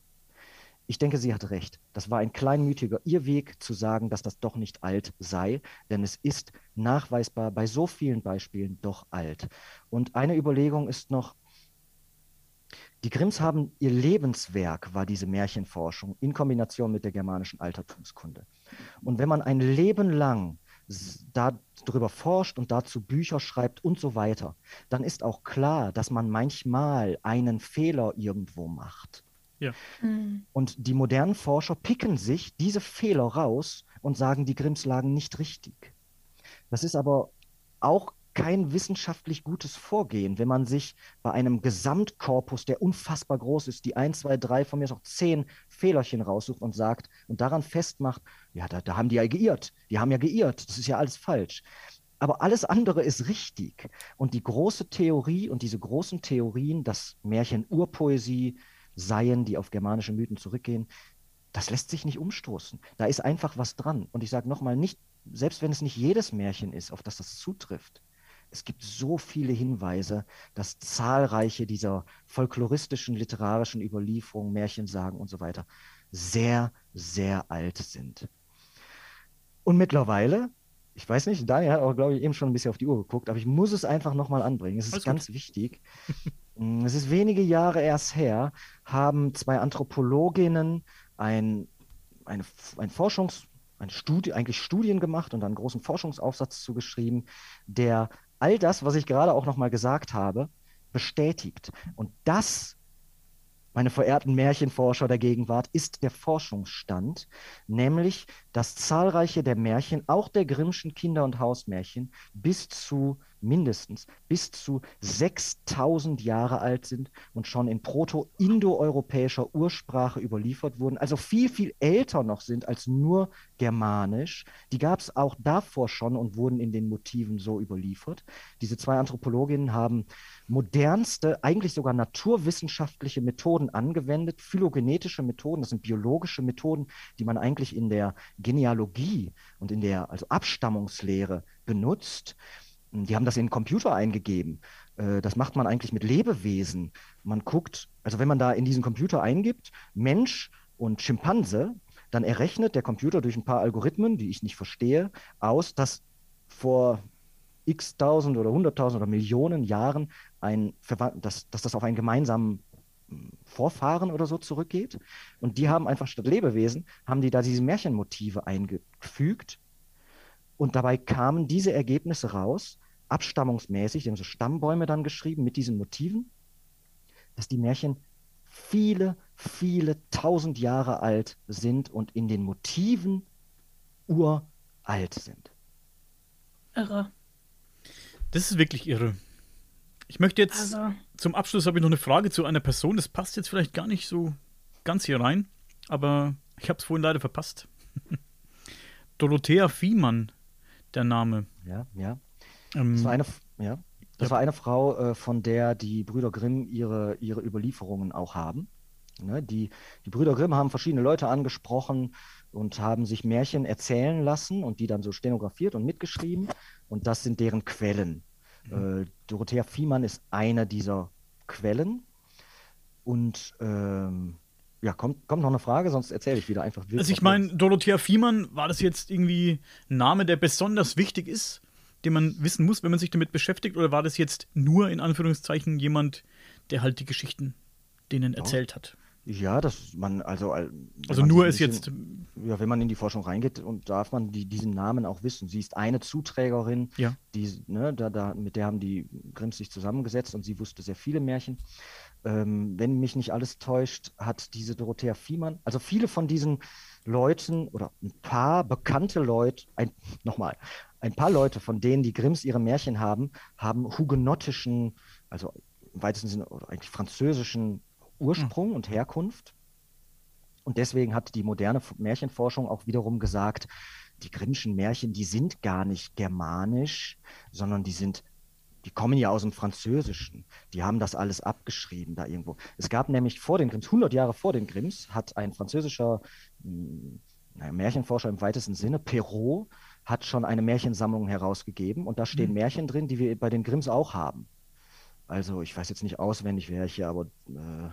Ich denke, sie hat recht. Das war ein kleinmütiger Irrweg zu sagen, dass das doch nicht alt sei, denn es ist nachweisbar bei so vielen Beispielen doch alt. Und eine Überlegung ist noch, die Grimms haben ihr Lebenswerk war diese Märchenforschung in Kombination mit der germanischen Altertumskunde. Und wenn man ein Leben lang darüber forscht und dazu Bücher schreibt und so weiter, dann ist auch klar, dass man manchmal einen Fehler irgendwo macht. Ja. Mhm. Und die modernen Forscher picken sich diese Fehler raus und sagen, die Grimms lagen nicht richtig. Das ist aber auch kein wissenschaftlich gutes Vorgehen, wenn man sich bei einem Gesamtkorpus, der unfassbar groß ist, die ein, zwei, drei, von mir ist auch zehn Fehlerchen raussucht und sagt und daran festmacht, ja, da, da haben die ja geirrt, die haben ja geirrt, das ist ja alles falsch. Aber alles andere ist richtig. Und die große Theorie und diese großen Theorien, dass Märchen Urpoesie seien, die auf germanische Mythen zurückgehen, das lässt sich nicht umstoßen. Da ist einfach was dran. Und ich sage nochmal, nicht, selbst wenn es nicht jedes Märchen ist, auf das das zutrifft, es gibt so viele Hinweise, dass zahlreiche dieser folkloristischen, literarischen Überlieferungen, Märchensagen und so weiter sehr, sehr alt sind. Und mittlerweile, ich weiß nicht, Daniel hat auch, glaube ich, eben schon ein bisschen auf die Uhr geguckt, aber ich muss es einfach nochmal anbringen. Es ist Alles ganz gut. wichtig. Mm, es ist wenige Jahre erst her, haben zwei Anthropologinnen ein, eine, ein Forschungs- eine Studie, eigentlich Studien gemacht und einen großen Forschungsaufsatz zugeschrieben, der all das, was ich gerade auch nochmal gesagt habe, bestätigt. Und das meine verehrten Märchenforscher der Gegenwart, ist der Forschungsstand, nämlich, dass zahlreiche der Märchen, auch der Grimmschen Kinder- und Hausmärchen, bis zu mindestens bis zu 6000 Jahre alt sind und schon in proto-indoeuropäischer Ursprache überliefert wurden, also viel, viel älter noch sind als nur germanisch. Die gab es auch davor schon und wurden in den Motiven so überliefert. Diese zwei Anthropologinnen haben modernste, eigentlich sogar naturwissenschaftliche Methoden angewendet, phylogenetische Methoden, das sind biologische Methoden, die man eigentlich in der Genealogie und in der also Abstammungslehre benutzt. Die haben das in den Computer eingegeben. Äh, das macht man eigentlich mit Lebewesen. Man guckt, also wenn man da in diesen Computer eingibt, Mensch und Schimpanse, dann errechnet der Computer durch ein paar Algorithmen, die ich nicht verstehe, aus, dass vor x tausend oder hunderttausend oder Millionen Jahren ein, dass, dass das auf einen gemeinsamen hm, Vorfahren oder so zurückgeht. Und die haben einfach statt Lebewesen, haben die da diese Märchenmotive eingefügt. Und dabei kamen diese Ergebnisse raus, abstammungsmäßig, die haben so Stammbäume dann geschrieben mit diesen Motiven, dass die Märchen viele, viele tausend Jahre alt sind und in den Motiven uralt sind. Irre. Das ist wirklich irre. Ich möchte jetzt also. Zum Abschluss habe ich noch eine Frage zu einer Person. Das passt jetzt vielleicht gar nicht so ganz hier rein, aber ich habe es vorhin leider verpasst. Dorothea Fiemann, der Name. Ja, ja. Ähm, das war eine, ja, das ja. war eine Frau, äh, von der die Brüder Grimm ihre, ihre Überlieferungen auch haben. Ne, die, die Brüder Grimm haben verschiedene Leute angesprochen und haben sich Märchen erzählen lassen und die dann so stenografiert und mitgeschrieben. Und das sind deren Quellen. Mhm. Äh, Dorothea Fiemann ist eine dieser Quellen. Und ähm, ja, kommt, kommt noch eine Frage, sonst erzähle ich wieder einfach. Also ich meine, Dorothea Fiemann, war das jetzt irgendwie ein Name, der besonders wichtig ist? den man wissen muss, wenn man sich damit beschäftigt? Oder war das jetzt nur in Anführungszeichen jemand, der halt die Geschichten denen erzählt hat? Ja, dass man, also. Also nur ist jetzt. ja, wenn man in die Forschung reingeht, und darf man die, diesen Namen auch wissen. Sie ist eine Zuträgerin, ja. die, ne, da, da, mit der haben die Grimms sich zusammengesetzt und sie wusste sehr viele Märchen. Ähm, wenn mich nicht alles täuscht, hat diese Dorothea Fiemann, also viele von diesen Leuten oder ein paar bekannte Leute, ein, nochmal, ein paar Leute, von denen die Grimms ihre Märchen haben, haben hugenottischen, also im weitesten Sinne, oder eigentlich französischen Ursprung mhm. und Herkunft. Und deswegen hat die moderne Märchenforschung auch wiederum gesagt, die Grimmschen Märchen, die sind gar nicht germanisch, sondern die sind, die kommen ja aus dem Französischen. Die haben das alles abgeschrieben da irgendwo. Es gab nämlich vor den Grimms, 100 Jahre vor den Grimms, hat ein französischer hm, naja, Märchenforscher im weitesten Sinne, Perrault, hat schon eine Märchensammlung herausgegeben und da stehen mhm. Märchen drin, die wir bei den Grimms auch haben. Also ich weiß jetzt nicht auswendig welche, aber äh,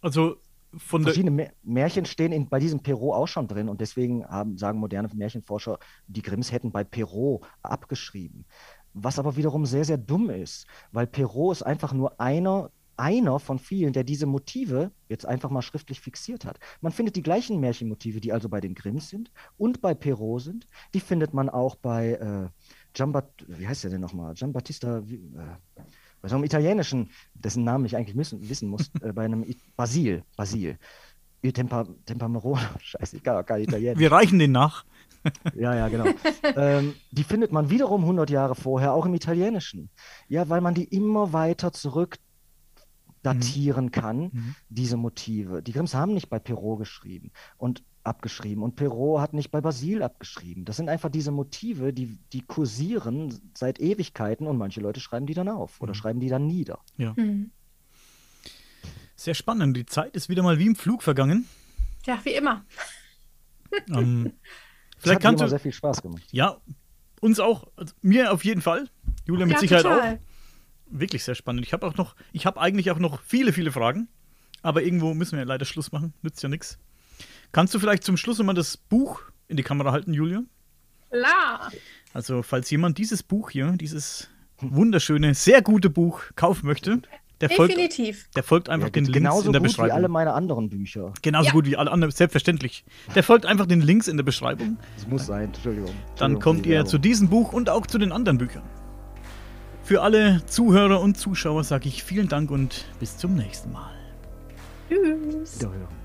also von verschiedene Märchen stehen in, bei diesem Perrault auch schon drin und deswegen haben, sagen moderne Märchenforscher, die Grimms hätten bei Perrault abgeschrieben. Was aber wiederum sehr, sehr dumm ist, weil Perrault ist einfach nur einer einer von vielen, der diese Motive jetzt einfach mal schriftlich fixiert hat. Man findet die gleichen Märchenmotive, die also bei den Grimms sind und bei Perrault sind. Die findet man auch bei äh, Giambat wie heißt der denn nochmal? Giambattista, äh, bei so einem italienischen, dessen Namen ich eigentlich müssen, wissen muss, äh, bei einem I Basil, Basil. Il Tempa, Tempamero, scheiße, ich kann auch kein Italienisch. Wir reichen den nach. ja, ja, genau. ähm, die findet man wiederum 100 Jahre vorher auch im Italienischen. Ja, weil man die immer weiter zurück datieren mhm. kann, mhm. diese Motive. Die Grimms haben nicht bei Perrault geschrieben und abgeschrieben und Perrault hat nicht bei Basil abgeschrieben. Das sind einfach diese Motive, die, die kursieren seit Ewigkeiten und manche Leute schreiben die dann auf oder mhm. schreiben die dann nieder. Ja. Mhm. Sehr spannend. Die Zeit ist wieder mal wie im Flug vergangen. Ja, wie immer. Ähm, vielleicht kannst du sehr viel Spaß gemacht. Ja, uns auch. Also mir auf jeden Fall. Julia mit ja, Sicherheit total. auch wirklich sehr spannend. Ich habe auch noch, ich habe eigentlich auch noch viele, viele Fragen, aber irgendwo müssen wir leider Schluss machen. Nützt ja nichts. Kannst du vielleicht zum Schluss mal das Buch in die Kamera halten, Julia? Klar. Also, falls jemand dieses Buch hier, dieses wunderschöne, sehr gute Buch kaufen möchte, der Definitiv. Folgt, der folgt einfach ja, den Links in der Beschreibung. Genauso gut wie alle meine anderen Bücher. Genauso ja. gut wie alle anderen, selbstverständlich. Der folgt einfach den Links in der Beschreibung. Das muss sein, Entschuldigung. Dann kommt ihr zu diesem Buch und auch zu den anderen Büchern. Für alle Zuhörer und Zuschauer sage ich vielen Dank und bis zum nächsten Mal. Tschüss. Wiederhören.